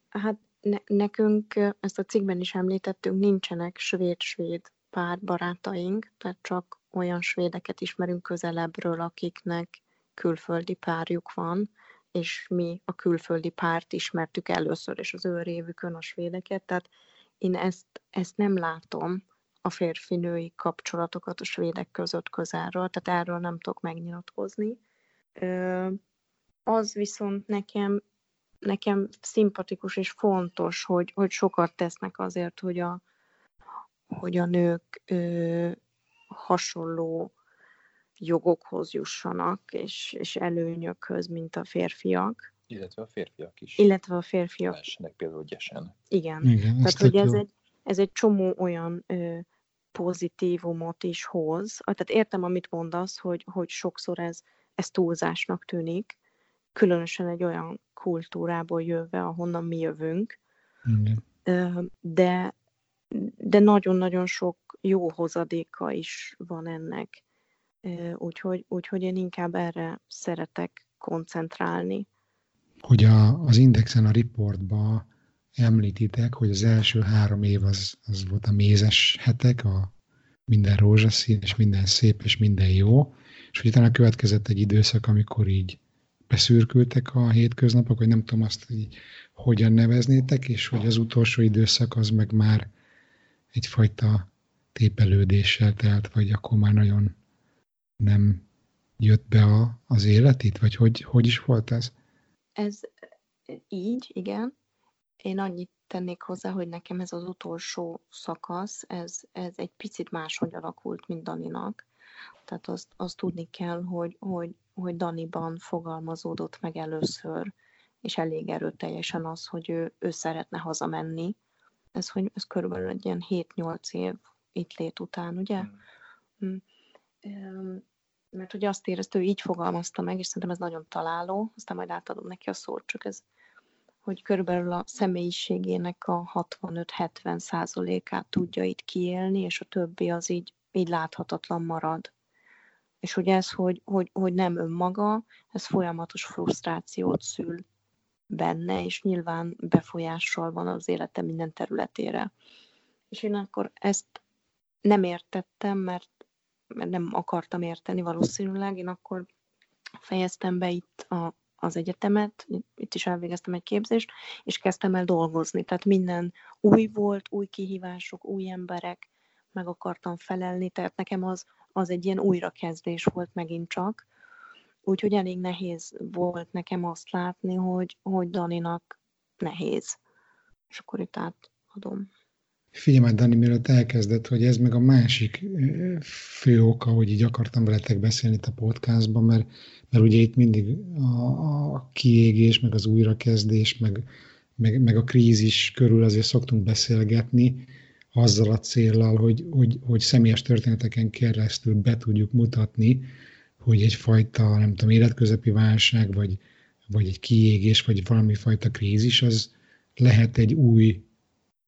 Hát ne, nekünk, ezt a cikkben is említettünk, nincsenek svéd-svéd párbarátaink, tehát csak olyan svédeket ismerünk közelebbről, akiknek külföldi párjuk van, és mi a külföldi párt ismertük először, és az ő révükön a svédeket, tehát én ezt, ezt nem látom, a férfi-női kapcsolatokat a svédek között közelről, tehát erről nem tudok megnyilatkozni. Az viszont nekem nekem szimpatikus és fontos, hogy, hogy sokat tesznek azért, hogy a, hogy a nők ö, hasonló jogokhoz jussanak, és, és előnyökhöz, mint a férfiak. Illetve a férfiak is. Illetve a férfiak. Lássanak például gyesen. Igen. Igen, Tehát, ez hogy ez jó. egy, ez egy csomó olyan ö, pozitívumot is hoz. Ah, Tehát értem, amit mondasz, hogy, hogy sokszor ez, ez túlzásnak tűnik, különösen egy olyan kultúrából jöve, ahonnan mi jövünk, Igen. De, de nagyon-nagyon sok jó hozadéka is van ennek. Úgyhogy, úgyhogy én inkább erre szeretek koncentrálni. hogy a, az Indexen a riportban említitek, hogy az első három év az, az volt a mézes hetek, a minden rózsaszín, és minden szép, és minden jó, és hogy utána következett egy időszak, amikor így beszürkültek a hétköznapok, vagy nem tudom azt, hogy hogyan neveznétek, és hogy az utolsó időszak az meg már egyfajta tépelődéssel telt, vagy akkor már nagyon nem jött be a, az élet itt, vagy hogy, hogy is volt ez? Ez így, igen. Én annyit tennék hozzá, hogy nekem ez az utolsó szakasz, ez, ez egy picit máshogy alakult, mint Daninak. Tehát azt, azt tudni kell, hogy, hogy, hogy Daniban fogalmazódott meg először, és elég erőteljesen az, hogy ő, ő szeretne hazamenni. Ez, hogy ez körülbelül egy ilyen 7-8 év itt lét után, ugye? Mm. Öm, Mert hogy azt érezte, ő így fogalmazta meg, és szerintem ez nagyon találó, aztán majd átadom neki a szót, csak ez, hogy körülbelül a személyiségének a 65-70 százalékát tudja itt kiélni, és a többi az így, így láthatatlan marad. És hogy ez, hogy, hogy, hogy nem önmaga, ez folyamatos frusztrációt szül benne, és nyilván befolyással van az élete minden területére. És én akkor ezt nem értettem, mert, mert nem akartam érteni valószínűleg. Én akkor fejeztem be itt a, az egyetemet, itt is elvégeztem egy képzést, és kezdtem el dolgozni. Tehát minden új volt, új kihívások, új emberek, meg akartam felelni, tehát nekem az, az egy ilyen újrakezdés volt megint csak. Úgyhogy elég nehéz volt nekem azt látni, hogy, hogy Daninak nehéz. És akkor itt átadom. Figyelj már, Dani, mielőtt elkezdett, hogy ez meg a másik fő oka, hogy így akartam veletek beszélni itt a podcastban, mert, mert ugye itt mindig a, a kiégés, meg az újrakezdés, meg, meg, meg a krízis körül azért szoktunk beszélgetni, azzal a céllal, hogy, hogy, hogy személyes történeteken keresztül be tudjuk mutatni, hogy egyfajta, nem tudom, életközepi válság, vagy, vagy egy kiégés, vagy valami fajta krízis, az lehet egy új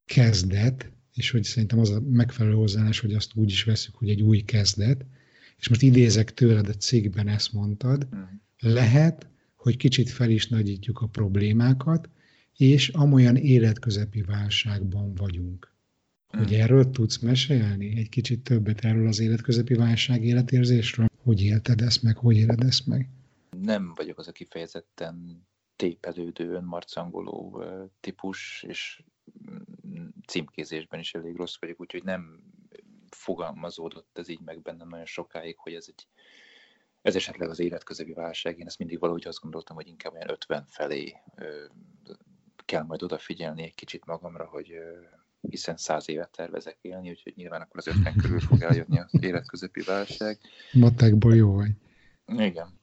kezdet, és hogy szerintem az a megfelelő hozzáállás, hogy azt úgy is veszük, hogy egy új kezdet, és most idézek tőled a cikkben ezt mondtad, lehet, hogy kicsit fel is nagyítjuk a problémákat, és amolyan életközepi válságban vagyunk. Hogy erről tudsz mesélni? Egy kicsit többet erről az életközepi válság életérzésről? Hogy élted ezt meg, hogy éled ezt meg? Nem vagyok az a kifejezetten tépelődő, önmarcangoló típus, és mm, címkézésben is elég rossz vagyok, úgyhogy nem fogalmazódott ez így meg bennem nagyon sokáig, hogy ez egy ez esetleg az életközepi válság. Én ezt mindig valahogy azt gondoltam, hogy inkább olyan 50 felé ö, kell majd odafigyelni egy kicsit magamra, hogy ö, hiszen száz évet tervezek élni, úgyhogy nyilván akkor az 50 körül fog eljönni az életközepi válság. Matekból jó vagy. Igen.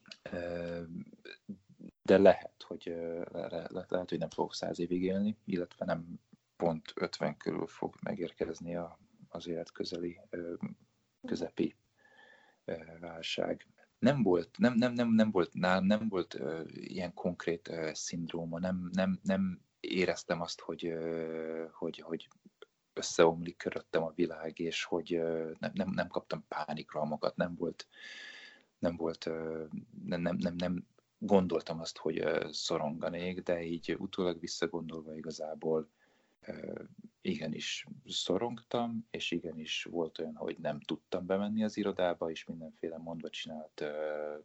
De lehet, hogy le, le- lehet, hogy nem fogok száz évig élni, illetve nem pont 50 körül fog megérkezni a, az élet közeli, ö, közepi válság. Nem volt, nem, nem, nem, nem volt, nálam nem volt ilyen konkrét szindróma, nem, nem, nem éreztem azt, hogy, hogy, hogy összeomlik köröttem a világ, és hogy nem, nem, nem kaptam pánikralmakat, nem volt, nem volt, nem, nem, nem, nem gondoltam azt, hogy szoronganék, de így utólag visszagondolva igazából igenis szorongtam, és igenis volt olyan, hogy nem tudtam bemenni az irodába, és mindenféle mondva csinált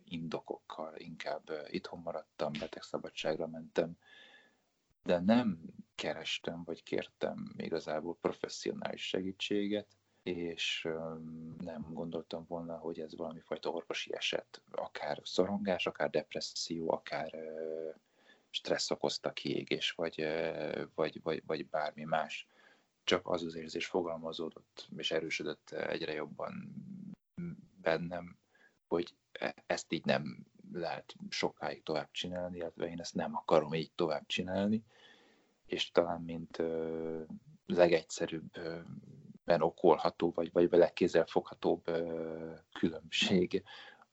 indokokkal inkább itthon maradtam, betegszabadságra mentem, de nem kerestem, vagy kértem igazából professzionális segítséget, és nem gondoltam volna, hogy ez valami fajta orvosi eset, akár szorongás, akár depresszió, akár stressz okozta kiégés, vagy, vagy, vagy, vagy bármi más. Csak az az érzés fogalmazódott, és erősödött egyre jobban bennem, hogy e- ezt így nem lehet sokáig tovább csinálni, illetve én ezt nem akarom így tovább csinálni, és talán mint ö, legegyszerűbben okolható, vagy, vagy legkézzelfoghatóbb ö, különbség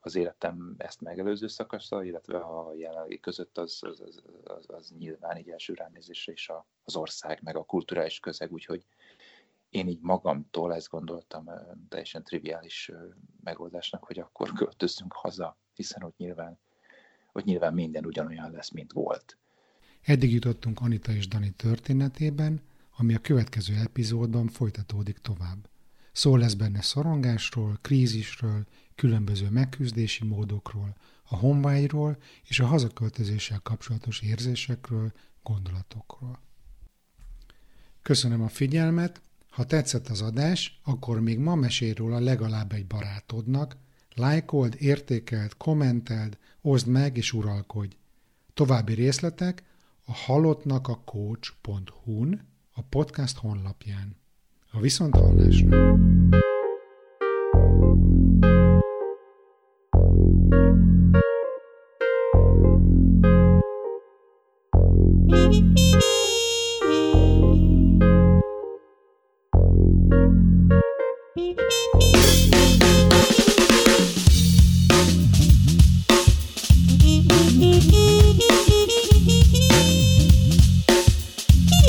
az életem ezt megelőző szakasza, illetve a jelenlegi között az, az, az, az, az nyilván így első ránézésre is a, az ország, meg a kulturális közeg, úgyhogy én így magamtól ezt gondoltam teljesen triviális megoldásnak, hogy akkor költözzünk haza, hiszen ott nyilván, ott nyilván minden ugyanolyan lesz, mint volt. Eddig jutottunk Anita és Dani történetében, ami a következő epizódban folytatódik tovább. Szó lesz benne szorongásról, krízisről, különböző megküzdési módokról, a honvágyról és a hazaköltözéssel kapcsolatos érzésekről, gondolatokról. Köszönöm a figyelmet, ha tetszett az adás, akkor még ma mesélj róla legalább egy barátodnak, lájkold, értékeld, kommenteld, oszd meg és uralkodj. További részletek a halottnak a coach.hu-n, a podcast honlapján. A viszonthallásra!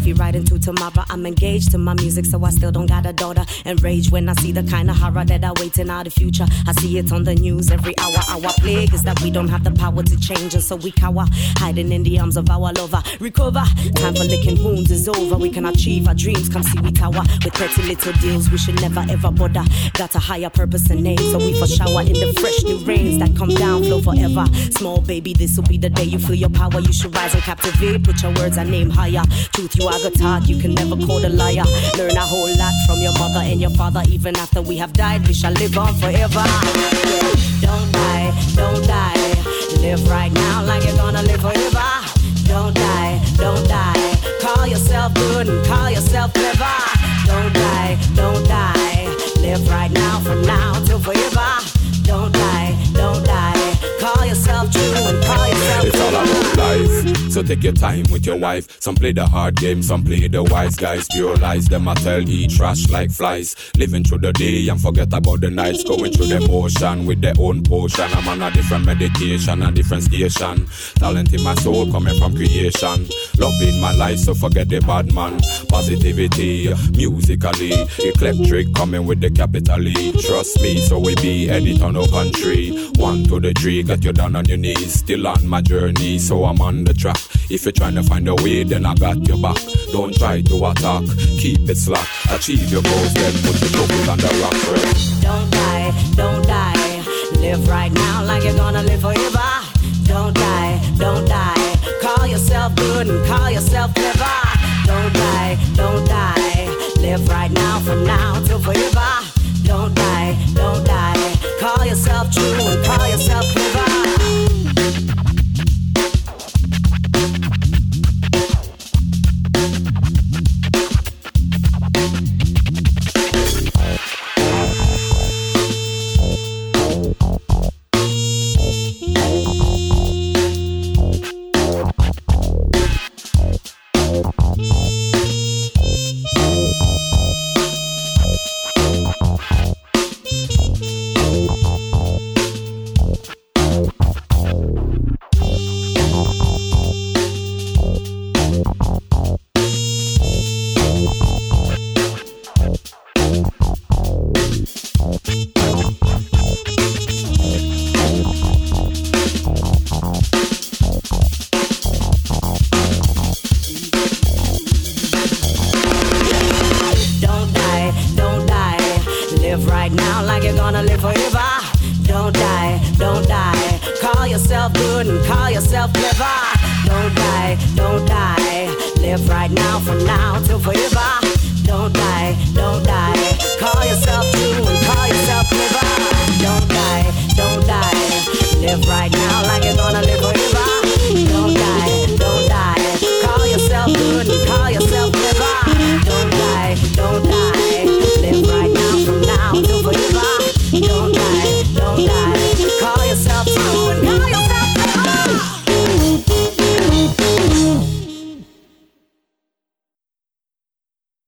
tiny feet right into tomorrow. I'm engaged to my music, so I still don't got a daughter. Enraged when I see the kind of horror that I wait in the future. I see it on the news every hour. Our plague is that we don't have the power to change, and so we cower, hiding in the arms of our lover. Recover, time for licking wounds is over. We can achieve our dreams. Come see we tower with petty little deals. We should never ever bother. Got a higher purpose and name, so we for shower in the fresh new rains that come down, flow forever. Small baby, this will be the day you feel your power. You should rise and captivate. Put your words and name higher. Truth you are talk, you can never call a liar. Learn a whole lot from your mother and your father. Even after we have died, we shall live on forever. Don't die, don't die. Live right now like you're gonna live forever. Don't die, don't die. Call yourself good and call yourself clever. Don't die, don't die. Live right now from now till forever. Don't die, don't die. Yourself true and call yourself It's all about life. So take your time with your wife. Some play the hard game, some play the wise guys. Pure lies, them I tell eat trash like flies. Living through the day and forget about the nights. Going through the motion with their own potion. I'm on a different medication, a different station. Talent in my soul coming from creation. Love in my life, so forget the bad man. Positivity, musically, eclectic, coming with the capital E. Trust me, so we be edit on no country. One to the three, get you down on your knees. Still on my journey, so I'm on the track. If you're trying to find a way, then I got your back. Don't try to attack, keep it slack. Achieve your goals, then put the focus on the rock. Don't die, don't die. Live right now like you're gonna live forever.